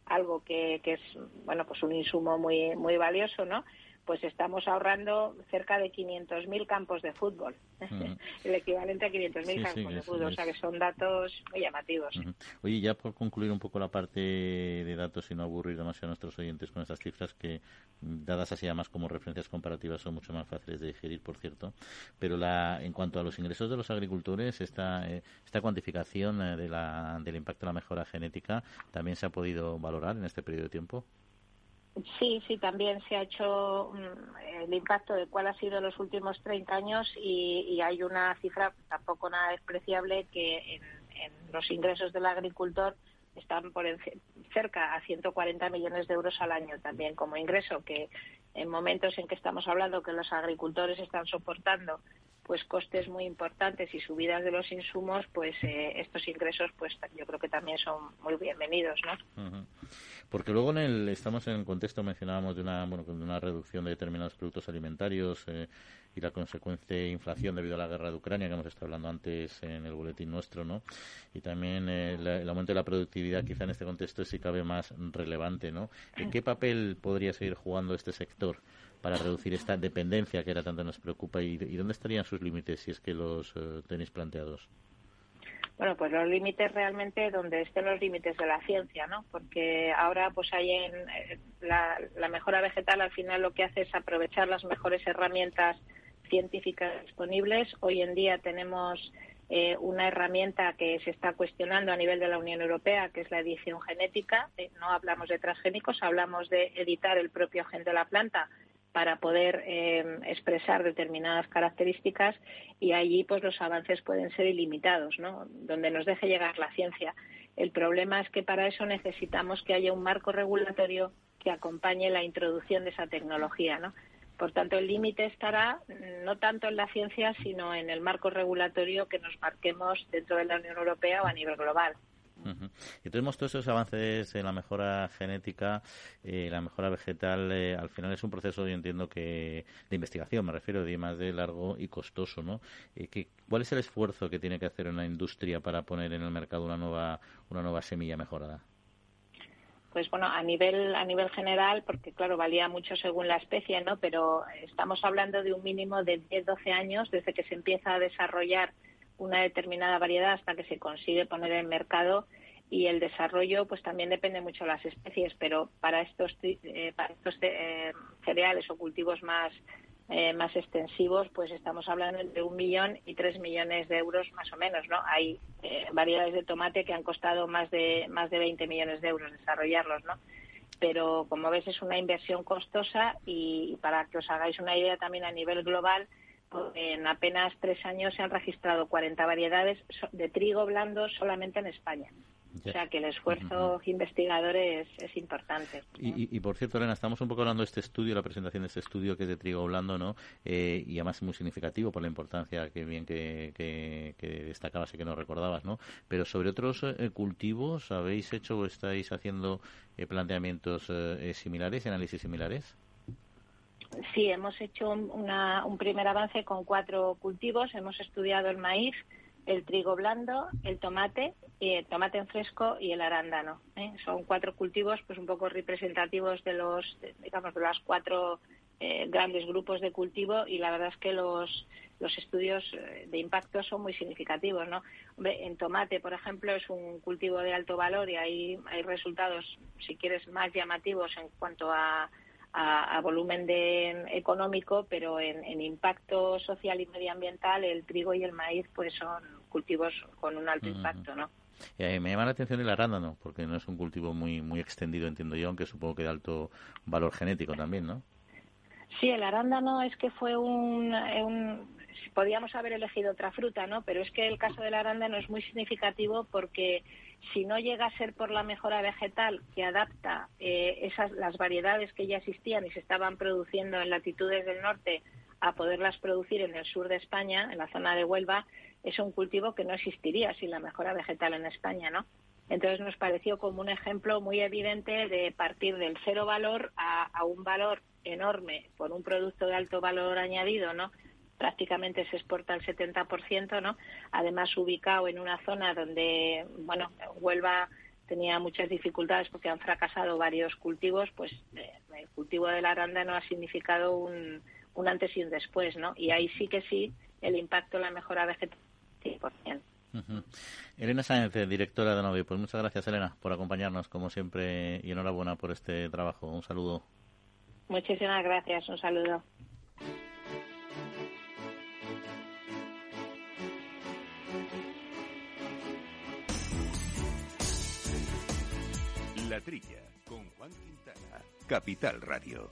algo que, que es, bueno, pues un insumo muy, muy valioso, ¿no? Pues estamos ahorrando cerca de 500.000 campos de fútbol, mm. el equivalente a 500.000 campos de fútbol, o sea que son datos muy llamativos. Oye, ya por concluir un poco la parte de datos y no aburrir demasiado a nuestros oyentes con estas cifras que, dadas así además como referencias comparativas, son mucho más fáciles de digerir, por cierto, pero la, en cuanto a los ingresos de los agricultores, esta, eh, esta cuantificación eh, de la, del impacto de la mejora genética también se ha podido valorar en este periodo de tiempo. Sí, sí, también se ha hecho mm, el impacto de cuál ha sido los últimos 30 años y, hay una cifra tampoco nada despreciable que en, los ingresos del agricultor están por cerca a 140 millones de euros al año también como ingreso, que en momentos en que estamos hablando que los agricultores están soportando pues costes muy importantes y subidas de los insumos, pues eh, estos ingresos, pues yo creo que también son muy bienvenidos, ¿no? Porque luego en el, estamos en el contexto, mencionábamos de una, bueno, de una reducción de determinados productos alimentarios eh, y la consecuente inflación debido a la guerra de Ucrania, que hemos estado hablando antes en el boletín nuestro, ¿no? Y también eh, el aumento de la productividad, quizá en este contexto sí cabe más relevante, ¿no? ¿En qué papel podría seguir jugando este sector? Para reducir esta dependencia que era tanto nos preocupa y, dónde estarían sus límites si es que los eh, tenéis planteados? Bueno, pues los límites realmente donde estén los límites de la ciencia, ¿no? Porque ahora pues hay en eh, la, mejora vegetal al final lo que hace es aprovechar las mejores herramientas científicas disponibles. Hoy en día tenemos eh, una herramienta que se está cuestionando a nivel de la Unión Europea, que es la edición genética. no hablamos de transgénicos, hablamos de editar el propio gen de la planta para poder eh, expresar determinadas características y allí pues los avances pueden ser ilimitados, ¿no? Donde nos deje llegar la ciencia. El problema es que para eso necesitamos que haya un marco regulatorio que acompañe la introducción de esa tecnología, ¿no? Por tanto, el límite estará no tanto en la ciencia, sino en el marco regulatorio que nos marquemos dentro de la Unión Europea o a nivel global. Y tenemos todos esos avances en la mejora genética, eh, la mejora vegetal, eh, al final es un proceso, yo entiendo que de investigación, me refiero, de más de largo y costoso, ¿no? Eh, ¿Cuál es el esfuerzo que tiene que hacer una industria para poner en el mercado una nueva, una nueva semilla mejorada? pues bueno, a nivel a nivel general, porque claro, valía mucho según la especie, ¿no? Pero estamos hablando de un mínimo de 10-12 años desde que se empieza a desarrollar una determinada variedad hasta que se consigue poner en mercado y el desarrollo pues también depende mucho de las especies pero para estos eh, para estos eh, cereales o cultivos más eh, más extensivos pues estamos hablando entre un millón y tres millones de euros más o menos no hay variedades de tomate que han costado más de más de 20 millones de euros desarrollarlos no pero como ves es una inversión costosa y para que os hagáis una idea también a nivel global en apenas tres años se han registrado 40 variedades de trigo blando solamente en España. O sea que el esfuerzo investigador es, importante. Y, por cierto, Elena, estamos un poco hablando de este estudio, la presentación de este estudio que es de trigo blando, ¿no? Eh, y además es muy significativo por la importancia que bien que, que, destacabas y que nos recordabas, ¿no? Pero sobre otros eh, cultivos, ¿habéis hecho o estáis haciendo eh, planteamientos similares, análisis similares? Sí, hemos hecho un, primer avance con cuatro cultivos. Hemos estudiado el maíz, el trigo blando, el tomate, el tomate en fresco y el arándano. ¿eh? Son cuatro cultivos, pues un poco representativos de los, digamos, de las cuatro eh, grandes grupos de cultivo y la verdad es que los los estudios eh, de impacto son muy significativos, ¿no? en tomate, por ejemplo, es un cultivo de alto valor y ahí hay resultados, si quieres, más llamativos en cuanto a a, volumen de económico, pero en, impacto social y medioambiental el trigo y el maíz pues son cultivos con un alto impacto, ¿no? Eh, me llama la atención el arándano, porque no es un cultivo muy muy extendido, entiendo yo, aunque supongo que de alto valor genético también, ¿no? Sí, el arándano es que fue un, un podíamos haber elegido otra fruta, ¿no? Pero es que el caso del arándano es muy significativo porque si no llega a ser por la mejora vegetal que adapta eh, esas las variedades que ya existían y se estaban produciendo en latitudes del norte a poderlas producir en el sur de España, en la zona de Huelva, es un cultivo que no existiría sin la mejora vegetal en España, ¿no? Entonces nos pareció como un ejemplo muy evidente de partir del cero valor a, a un valor enorme por un producto de alto valor añadido, ¿no? Prácticamente se exporta el 70%, ¿no? Además ubicado en una zona donde, bueno, Huelva tenía muchas dificultades porque han fracasado varios cultivos, pues eh, el cultivo del arándano ha significado un, un antes y un después, ¿no? Y ahí sí que sí, el impacto en la mejora vegetal 100%. Elena Sáenz, directora de Novio. Pues muchas gracias, Elena, por acompañarnos, como siempre, y enhorabuena por este trabajo. Un saludo. Muchísimas gracias. Un saludo. La Trilla, con Juan Quintana, Capital Radio.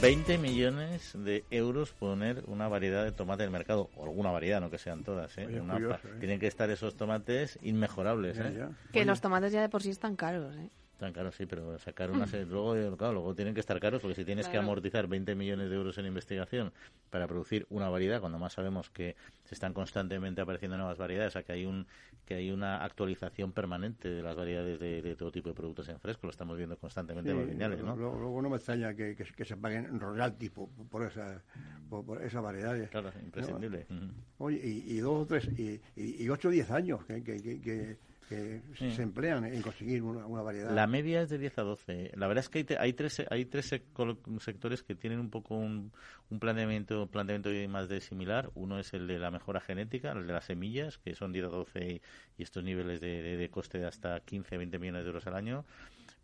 ¿20 millones de euros poner una variedad de tomate en el mercado, o alguna variedad, no que sean todas. ¿eh? ¿eh? Tienen que estar esos tomates inmejorables. ¿eh? Que los tomates ya de por sí están caros. ¿eh? Están caros, sí, pero sacar una serie, luego, claro, luego tienen que estar caros porque si tienes que amortizar 20 millones de euros en investigación para producir una variedad, cuando más sabemos que se están constantemente apareciendo nuevas variedades, o sea, que hay un que hay una actualización permanente de las variedades de, todo tipo de productos en fresco, lo estamos viendo constantemente en los lineales, ¿no? Luego, no me extraña que, que, se paguen royalty por, por, esa, por, esas variedades. Claro, imprescindible. Oye, y, dos o tres, y, y, ocho o diez años que, que que se emplean en conseguir una, variedad. La media es de 10 a 12. La verdad es que hay, hay tres, hay tres sectores que tienen un poco un, un planteamiento, planteamiento más de similar. Uno es el de la mejora genética, el de las semillas, que son 10 a 12 y, estos niveles de, de, de coste de hasta 15, 20 millones de euros al año.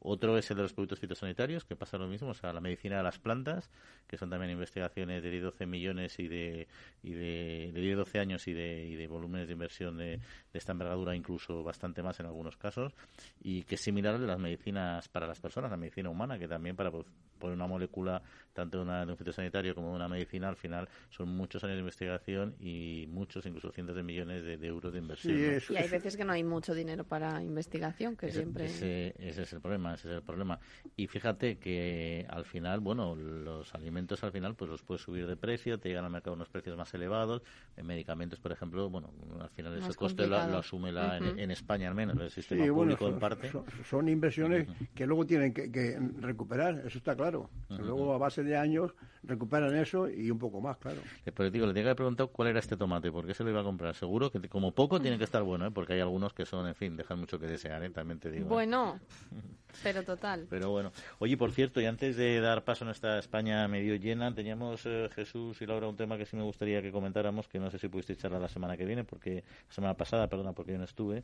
Otro es el de los productos fitosanitarios, que pasa lo mismo, o sea, la medicina de las plantas, que son también investigaciones de 12 millones y de, y de, de 12 años y de, y de volúmenes de inversión de, esta envergadura, incluso bastante más en algunos casos, y que es similar de las medicinas para las personas, la medicina humana, que también para poner una molécula, tanto una, de un fitosanitario como de una medicina, al final son muchos años de investigación y muchos, incluso cientos de millones de, euros de inversión. Y hay veces que no hay mucho dinero para investigación, que siempre... ese es el problema ese es el problema. Y fíjate que al final, bueno, los alimentos al final pues los puedes subir de precio, te llegan al mercado unos precios más elevados. En medicamentos, por ejemplo, bueno, al final ese coste lo, asume la, en, España al menos, el sistema público son, en parte. Son, inversiones que luego tienen que, recuperar, eso está claro. Luego a base de años recuperan eso y un poco más, claro. Pero digo, le tengo que preguntar cuál era este tomate, por qué se lo iba a comprar. Seguro que como poco tiene que estar bueno, ¿eh? porque hay algunos que son, en fin, dejan mucho que desear, ¿eh? también te digo. ¿eh? Bueno, pero total. Pero bueno. Oye, por cierto, y antes de dar paso a nuestra España medio llena, teníamos eh, Jesús y Laura un tema que sí me gustaría que comentáramos, que no sé si pudiste charlar la semana que viene, porque la semana pasada, perdona, porque yo no estuve,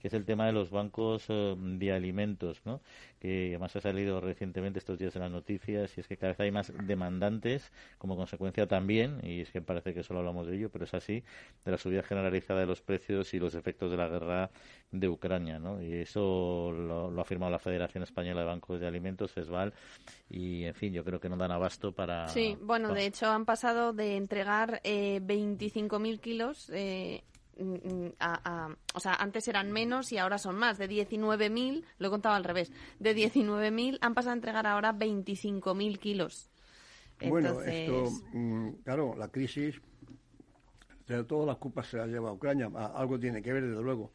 que es el tema de los bancos eh, de alimentos, ¿no? Que además ha salido recientemente estos días en las noticias y es que cada vez hay más demandantes como consecuencia también, y es que parece que solo hablamos de ello, pero es así, de la subida generalizada de los precios y los efectos de la guerra de Ucrania, ¿no? Y eso lo, lo ha afirmado la Federación Española de Bancos de Alimentos, FESVAL, y en fin, yo creo que no dan abasto para... Sí, bueno, de hecho han pasado de entregar eh, 25.000 kilos eh, a, o sea, antes eran menos y ahora son más, de 19.000, lo he contado al revés, de 19.000 han pasado a entregar ahora 25.000 kilos. Bueno, esto, mm, claro, la crisis, de todas las culpas se las lleva a Ucrania, algo tiene que ver, desde luego.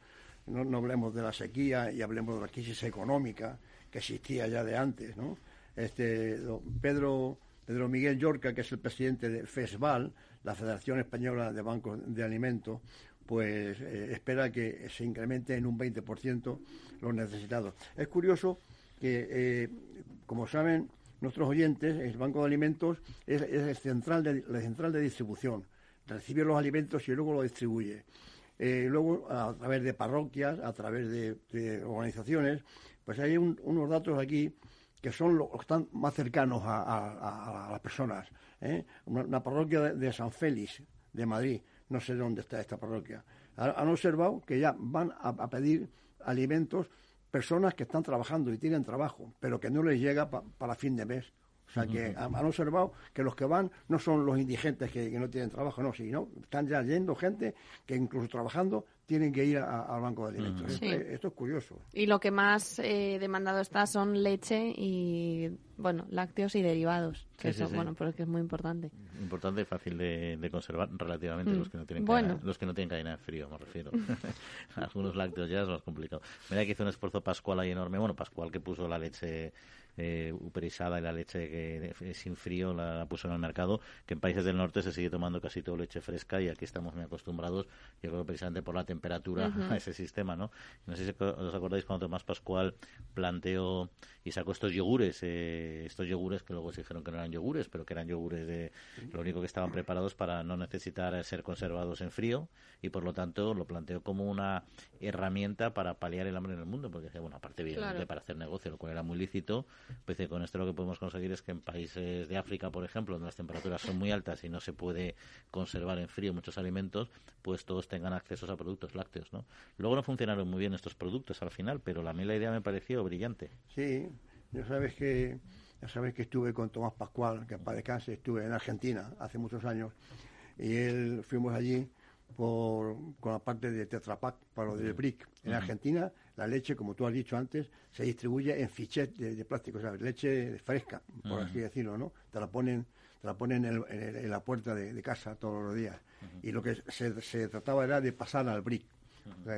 No, no hablemos de la sequía y hablemos de la crisis económica que existía ya de antes, ¿no? Este, Pedro, Pedro Miguel Yorca, que es el presidente de FESVAL, la Federación Española de Bancos de Alimentos, pues eh, espera que se incremente en un 20% los necesitados. Es curioso que, eh, como saben nuestros oyentes, el Banco de Alimentos es, el central de, la central de distribución. Recibe los alimentos y luego los distribuye. Eh, luego a través de parroquias, a través de, organizaciones, pues hay unos datos aquí que son los que están más cercanos a, las personas. ¿eh? Una, parroquia de, San Félix, de Madrid, no sé dónde está esta parroquia, han observado que ya van a, pedir alimentos personas que están trabajando y tienen trabajo, pero que no les llega para fin de mes. O sea, que han, observado que los que van no son los indigentes que, no tienen trabajo, no, sino están ya yendo gente que incluso trabajando tienen que ir al banco de alimentos. esto, es curioso. Y lo que más eh, demandado está son leche y, bueno, lácteos y derivados, que eso, bueno, porque es muy importante. Importante y fácil de, conservar relativamente los que no tienen cadena, los que no tienen cadena de frío, me refiero. Algunos lácteos ya es más complicado. Mira que hizo un esfuerzo Pascual ahí enorme, bueno, Pascual que puso la leche eh, uperizada y la leche que sin frío la, puso en el mercado, que en países del norte se sigue tomando casi todo leche fresca y aquí estamos muy acostumbrados, yo creo precisamente por la temperatura a ese sistema, ¿no? No sé si os acordáis cuando Tomás Pascual planteó y sacó estos yogures, eh, estos yogures que luego se dijeron que no eran yogures, pero que eran yogures de lo único que estaban preparados para no necesitar ser conservados en frío y por lo tanto lo planteó como una herramienta para paliar el hambre en el mundo, porque decía, bueno, aparte bien, para hacer negocio, lo cual era muy lícito, pues con esto lo que podemos conseguir es que en países de África, por ejemplo, donde las temperaturas son muy altas y no se puede conservar en frío muchos alimentos, pues todos tengan acceso a productos lácteos, ¿no? Luego no funcionaron muy bien estos productos al final, pero a mí la idea me pareció brillante. Sí, ya sabes que ya sabes que estuve con Tomás Pascual, que para descanse, estuve en Argentina hace muchos años y él fuimos allí por, con la parte de Tetra Pak para lo del BRIC. En Argentina, la leche, como tú has dicho antes, se distribuye en fichet de, plástico, o sea, leche fresca, por así decirlo, ¿no? Te la ponen, te la ponen en, la puerta de, casa todos los días. Y lo que se, se, trataba era de pasar al BRIC.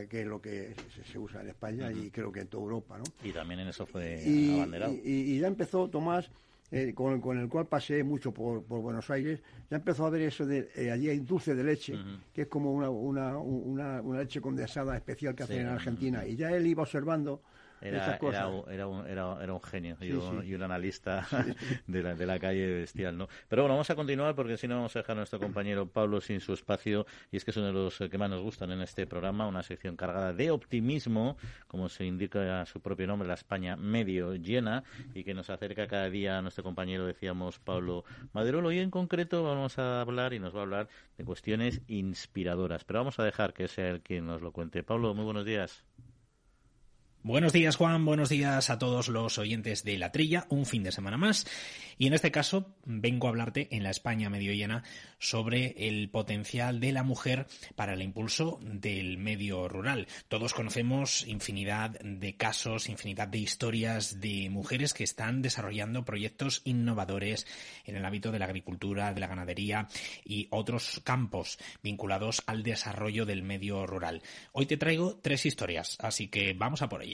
Que es lo que se, usa en España y creo que en toda Europa, ¿no? Y también en eso fue abanderado. y, ya empezó Tomás eh, con, el cual pasé mucho por, Buenos Aires, ya empezó a ver eso de eh, allí hay dulce de leche, que es como una, una, una, una, leche condensada especial que hacen en Argentina. Y ya él iba observando era, era, un, era, era, un genio y, un, analista de, la, de la calle bestial, ¿no? Pero bueno, vamos a continuar porque si no vamos a dejar a nuestro compañero Pablo sin su espacio y es que es uno de los que más nos gustan en este programa, una sección cargada de optimismo, como se indica su propio nombre, la España medio llena y que nos acerca cada día a nuestro compañero, decíamos, Pablo Maderolo y en concreto vamos a hablar y nos va a hablar de cuestiones inspiradoras, pero vamos a dejar que sea el quien nos lo cuente. Pablo, muy buenos días. Buenos días Juan, buenos días a todos los oyentes de La Trilla, un fin de semana más. Y en este caso vengo a hablarte en la España medio llena sobre el potencial de la mujer para el impulso del medio rural. Todos conocemos infinidad de casos, infinidad de historias de mujeres que están desarrollando proyectos innovadores en el ámbito de la agricultura, de la ganadería y otros campos vinculados al desarrollo del medio rural. Hoy te traigo tres historias, así que vamos a por ello.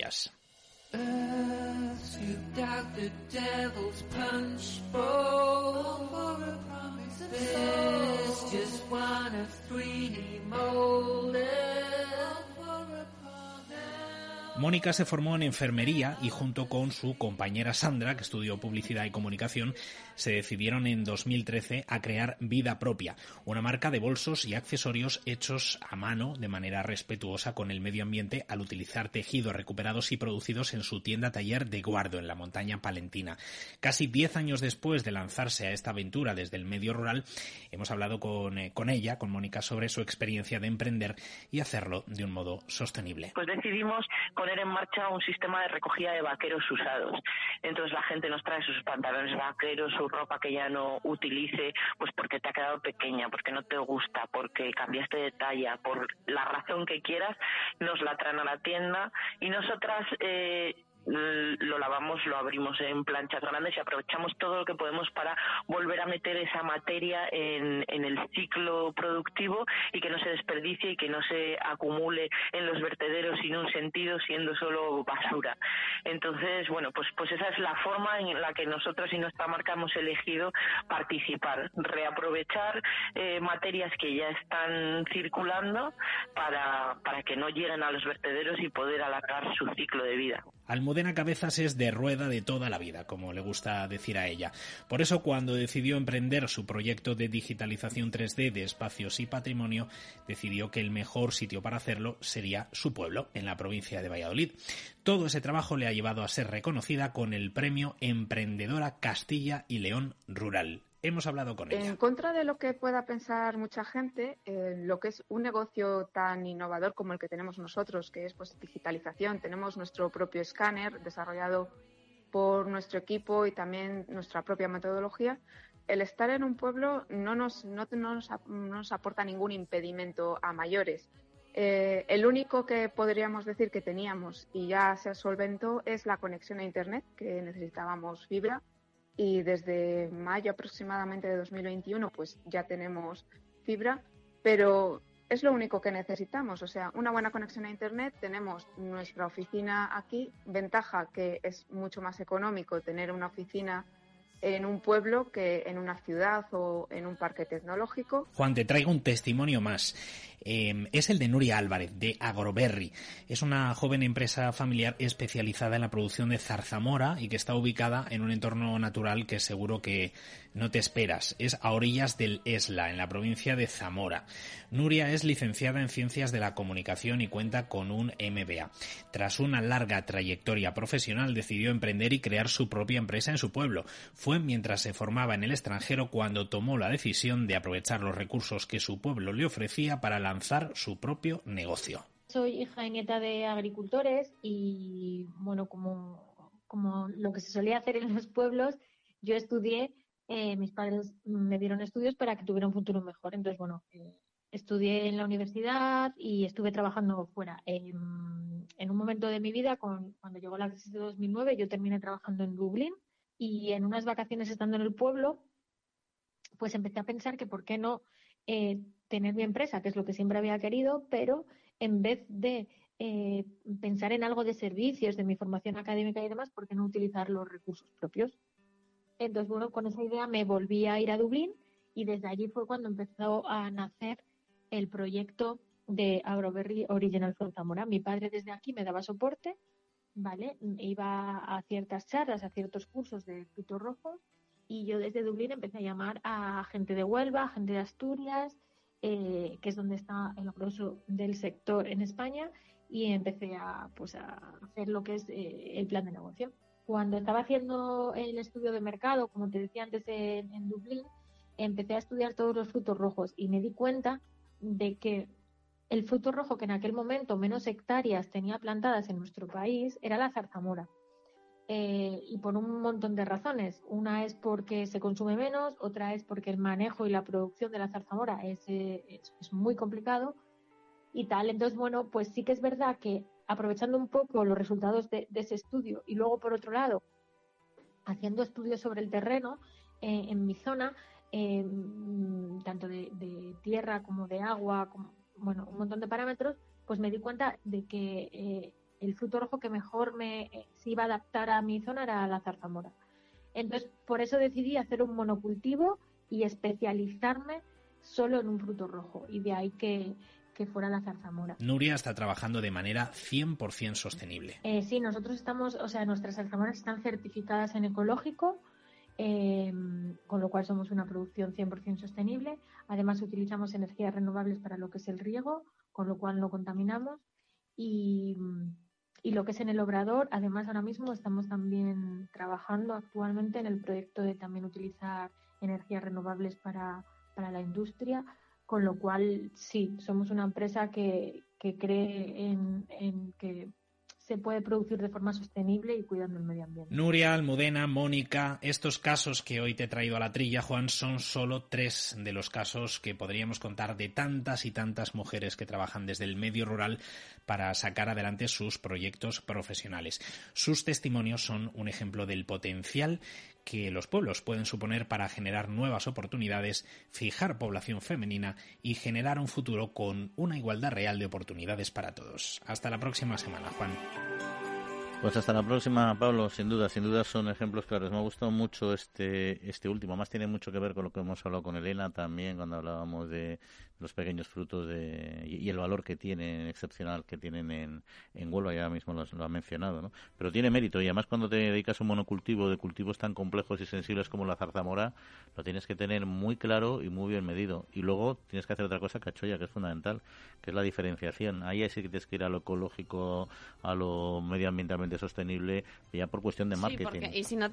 Mónica se formó en enfermería y junto con su compañera Sandra, que estudió publicidad y comunicación, se decidieron en 2013 a crear Vida Propia, una marca de bolsos y accesorios hechos a mano de manera respetuosa con el medio ambiente al utilizar tejidos recuperados y producidos en su tienda taller de Guardo en la montaña palentina. Casi diez años después de lanzarse a esta aventura desde el medio rural, hemos hablado con, eh, con ella, con Mónica, sobre su experiencia de emprender y hacerlo de un modo sostenible. Pues decidimos poner en marcha un sistema de recogida de vaqueros usados. Entonces la gente nos trae sus pantalones vaqueros, su ropa que ya no utilice, pues porque te ha quedado pequeña, porque no te gusta, porque cambiaste de talla, por la razón que quieras, nos la traen a la tienda. Y nosotras eh, lo lavamos, lo abrimos en planchas grandes y aprovechamos todo lo que podemos para volver a meter esa materia en, en el ciclo productivo y que no se desperdicie y que no se acumule en los vertederos sin un sentido, siendo solo basura. Entonces, bueno, pues, pues esa es la forma en la que nosotros y nuestra marca hemos elegido participar, reaprovechar eh, materias que ya están circulando para, para que no lleguen a los vertederos y poder alargar su ciclo de vida. Almudena Cabezas es de rueda de toda la vida, como le gusta decir a ella. Por eso, cuando decidió emprender su proyecto de digitalización 3D de espacios y patrimonio, decidió que el mejor sitio para hacerlo sería su pueblo, en la provincia de Valladolid. Todo ese trabajo le ha llevado a ser reconocida con el premio Emprendedora Castilla y León Rural. Hemos hablado con ella. En contra de lo que pueda pensar mucha gente, eh, lo que es un negocio tan innovador como el que tenemos nosotros, que es pues digitalización, tenemos nuestro propio escáner desarrollado por nuestro equipo y también nuestra propia metodología. El estar en un pueblo no nos, no, nos, no nos aporta ningún impedimento a mayores. Eh, el único que podríamos decir que teníamos y ya se solventó es la conexión a Internet, que necesitábamos fibra y desde mayo aproximadamente de 2021 pues ya tenemos fibra, pero es lo único que necesitamos, o sea, una buena conexión a Internet, tenemos nuestra oficina aquí, ventaja que es mucho más económico tener una oficina en un pueblo que en una ciudad o en un parque tecnológico. Juan, te traigo un testimonio más. Em, es el de Nuria Álvarez, de Agroberry. Es una joven empresa familiar especializada en la producción de zarzamora y que está ubicada en un entorno natural que seguro que no te esperas. Es a orillas del Esla, en la provincia de Zamora. Nuria es licenciada en Ciencias de la Comunicación y cuenta con un MBA. Tras una larga trayectoria profesional decidió emprender y crear su propia empresa en su pueblo. Fue mientras se formaba en el extranjero cuando tomó la decisión de aprovechar los recursos que su pueblo le ofrecía para lanzar su propio negocio. Soy hija y nieta de agricultores y, bueno, como, como lo que se solía hacer en los pueblos, yo estudié, eh, mis padres me dieron estudios para que tuviera un futuro mejor. Entonces, bueno, eh, estudié en la universidad y estuve trabajando fuera. en un momento de mi vida, cuando llegó la crisis de 2009, yo terminé trabajando en Dublín y en unas vacaciones estando en el pueblo, pues empecé a pensar que por qué no eh, tener mi empresa, que es lo que siempre había querido, pero en vez de eh, pensar en algo de servicios, de mi formación académica y demás, ¿por qué no utilizar los recursos propios? Entonces, bueno, con esa idea me volví a ir a Dublín y desde allí fue cuando empezó a nacer el proyecto de Agroberry Original from Zamora. Mi padre desde aquí me daba soporte, ¿vale? Iba a ciertas charlas, a ciertos cursos de frutos rojos y yo desde Dublín empecé a llamar a gente de Huelva, gente de Asturias, eh, que es donde está el grosso del sector en España, y empecé a, pues, a hacer lo que es eh, el plan de negocio. Cuando estaba haciendo el estudio de mercado, como te decía antes en, Dublín, empecé a estudiar todos los frutos rojos y me di cuenta de que el fruto rojo que en aquel momento menos hectáreas tenía plantadas en nuestro país era la zarzamora. Eh, y por un montón de razones. Una es porque se consume menos, otra es porque el manejo y la producción de la zarzamora es, eh, es, muy complicado y tal. Entonces, bueno, pues sí que es verdad que aprovechando un poco los resultados de, ese estudio y luego, por otro lado, haciendo estudios sobre el terreno eh, en mi zona, tanto de, tierra como de agua, como, bueno, un montón de parámetros, pues me di cuenta de que el fruto rojo que mejor me eh, se iba a adaptar a mi zona era la zarzamora. Entonces, por eso decidí hacer un monocultivo y especializarme solo en un fruto rojo. Y de ahí que, fuera la zarzamora. Nuria está trabajando de manera 100% sostenible. Eh, sí, nosotros estamos, o sea, nuestras zarzamoras están certificadas en ecológico, em, con lo cual somos una producción 100% sostenible. Además, utilizamos energías renovables para lo que es el riego, con lo cual no contaminamos. Y, y lo que es en el obrador. Además, ahora mismo estamos también trabajando actualmente en el proyecto de también utilizar energías renovables para, para la industria, con lo cual sí, somos una empresa que, que cree en, en que se puede producir de forma sostenible y cuidando el medio ambiente. Nuria, Almudena, Mónica, estos casos que hoy te he traído a la trilla, Juan, son solo tres de los casos que podríamos contar de tantas y tantas mujeres que trabajan desde el medio rural para sacar adelante sus proyectos profesionales. Sus testimonios son un ejemplo del potencial que los pueblos pueden suponer para generar nuevas oportunidades, fijar población femenina y generar un futuro con una igualdad real de oportunidades para todos. Hasta la próxima semana, Juan. Pues hasta la próxima, Pablo. Sin duda, sin duda son ejemplos claros. Me ha gustado mucho este, este último. Más tiene mucho que ver con lo que hemos hablado con Elena también cuando hablábamos de, los pequeños frutos de, y, el valor que tienen, excepcional que tienen en, en Huelva, ya mismo lo, lo ha mencionado, ¿no? Pero tiene mérito y además cuando te dedicas a un monocultivo de cultivos tan complejos y sensibles como la zarzamora, lo tienes que tener muy claro y muy bien medido. Y luego tienes que hacer otra cosa, cachoya, que es fundamental, que es la diferenciación. Ahí sí que tienes que ir a lo ecológico, a lo medioambientalmente sostenible, ya por cuestión de marketing. y si no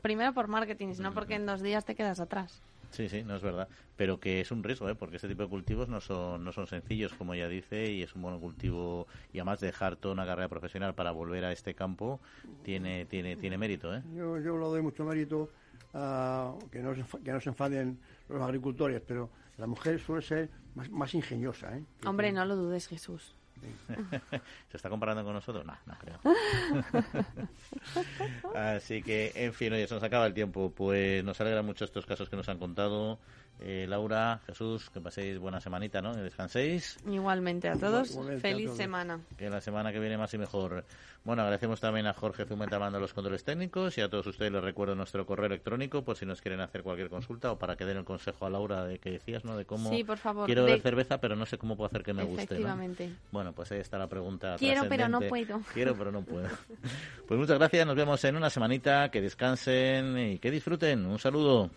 primero por marketing, y si no porque en dos días te quedas atrás. Sí, sí, no es verdad. Pero que es un riesgo, ¿eh? porque este tipo de cultivos no son, no son sencillos, como ya dice, y es un monocultivo. Y además dejar toda una carrera profesional para volver a este campo tiene, tiene, tiene mérito. ¿eh? Yo, yo lo doy mucho mérito a que, no se, que no se enfaden los agricultores, pero la mujer suele ser más, más ingeniosa. ¿eh? Hombre, no lo dudes, Jesús. ¿Se está comparando con nosotros? No, no creo. Así que, en fin, oye, se nos acaba el tiempo. Pues nos alegra mucho estos casos que nos han contado. Eh, Laura, Jesús, que paséis buena semanita, ¿no? Que descanséis. Igualmente a todos. Feliz semana. Que la semana que viene más y mejor. Bueno, agradecemos también a Jorge Zumeta mando los controles técnicos y a todos ustedes les recuerdo nuestro correo electrónico por si nos quieren hacer cualquier consulta o para que den el consejo a Laura de que decías, ¿no? De cómo sí, por favor. quiero beber cerveza, pero no sé cómo puedo hacer que me guste. Efectivamente. Bueno, pues ahí está la pregunta. Quiero, pero no puedo. Quiero, pero no puedo. Pues muchas gracias. Nos vemos en una semanita. Que descansen y que disfruten. Un saludo.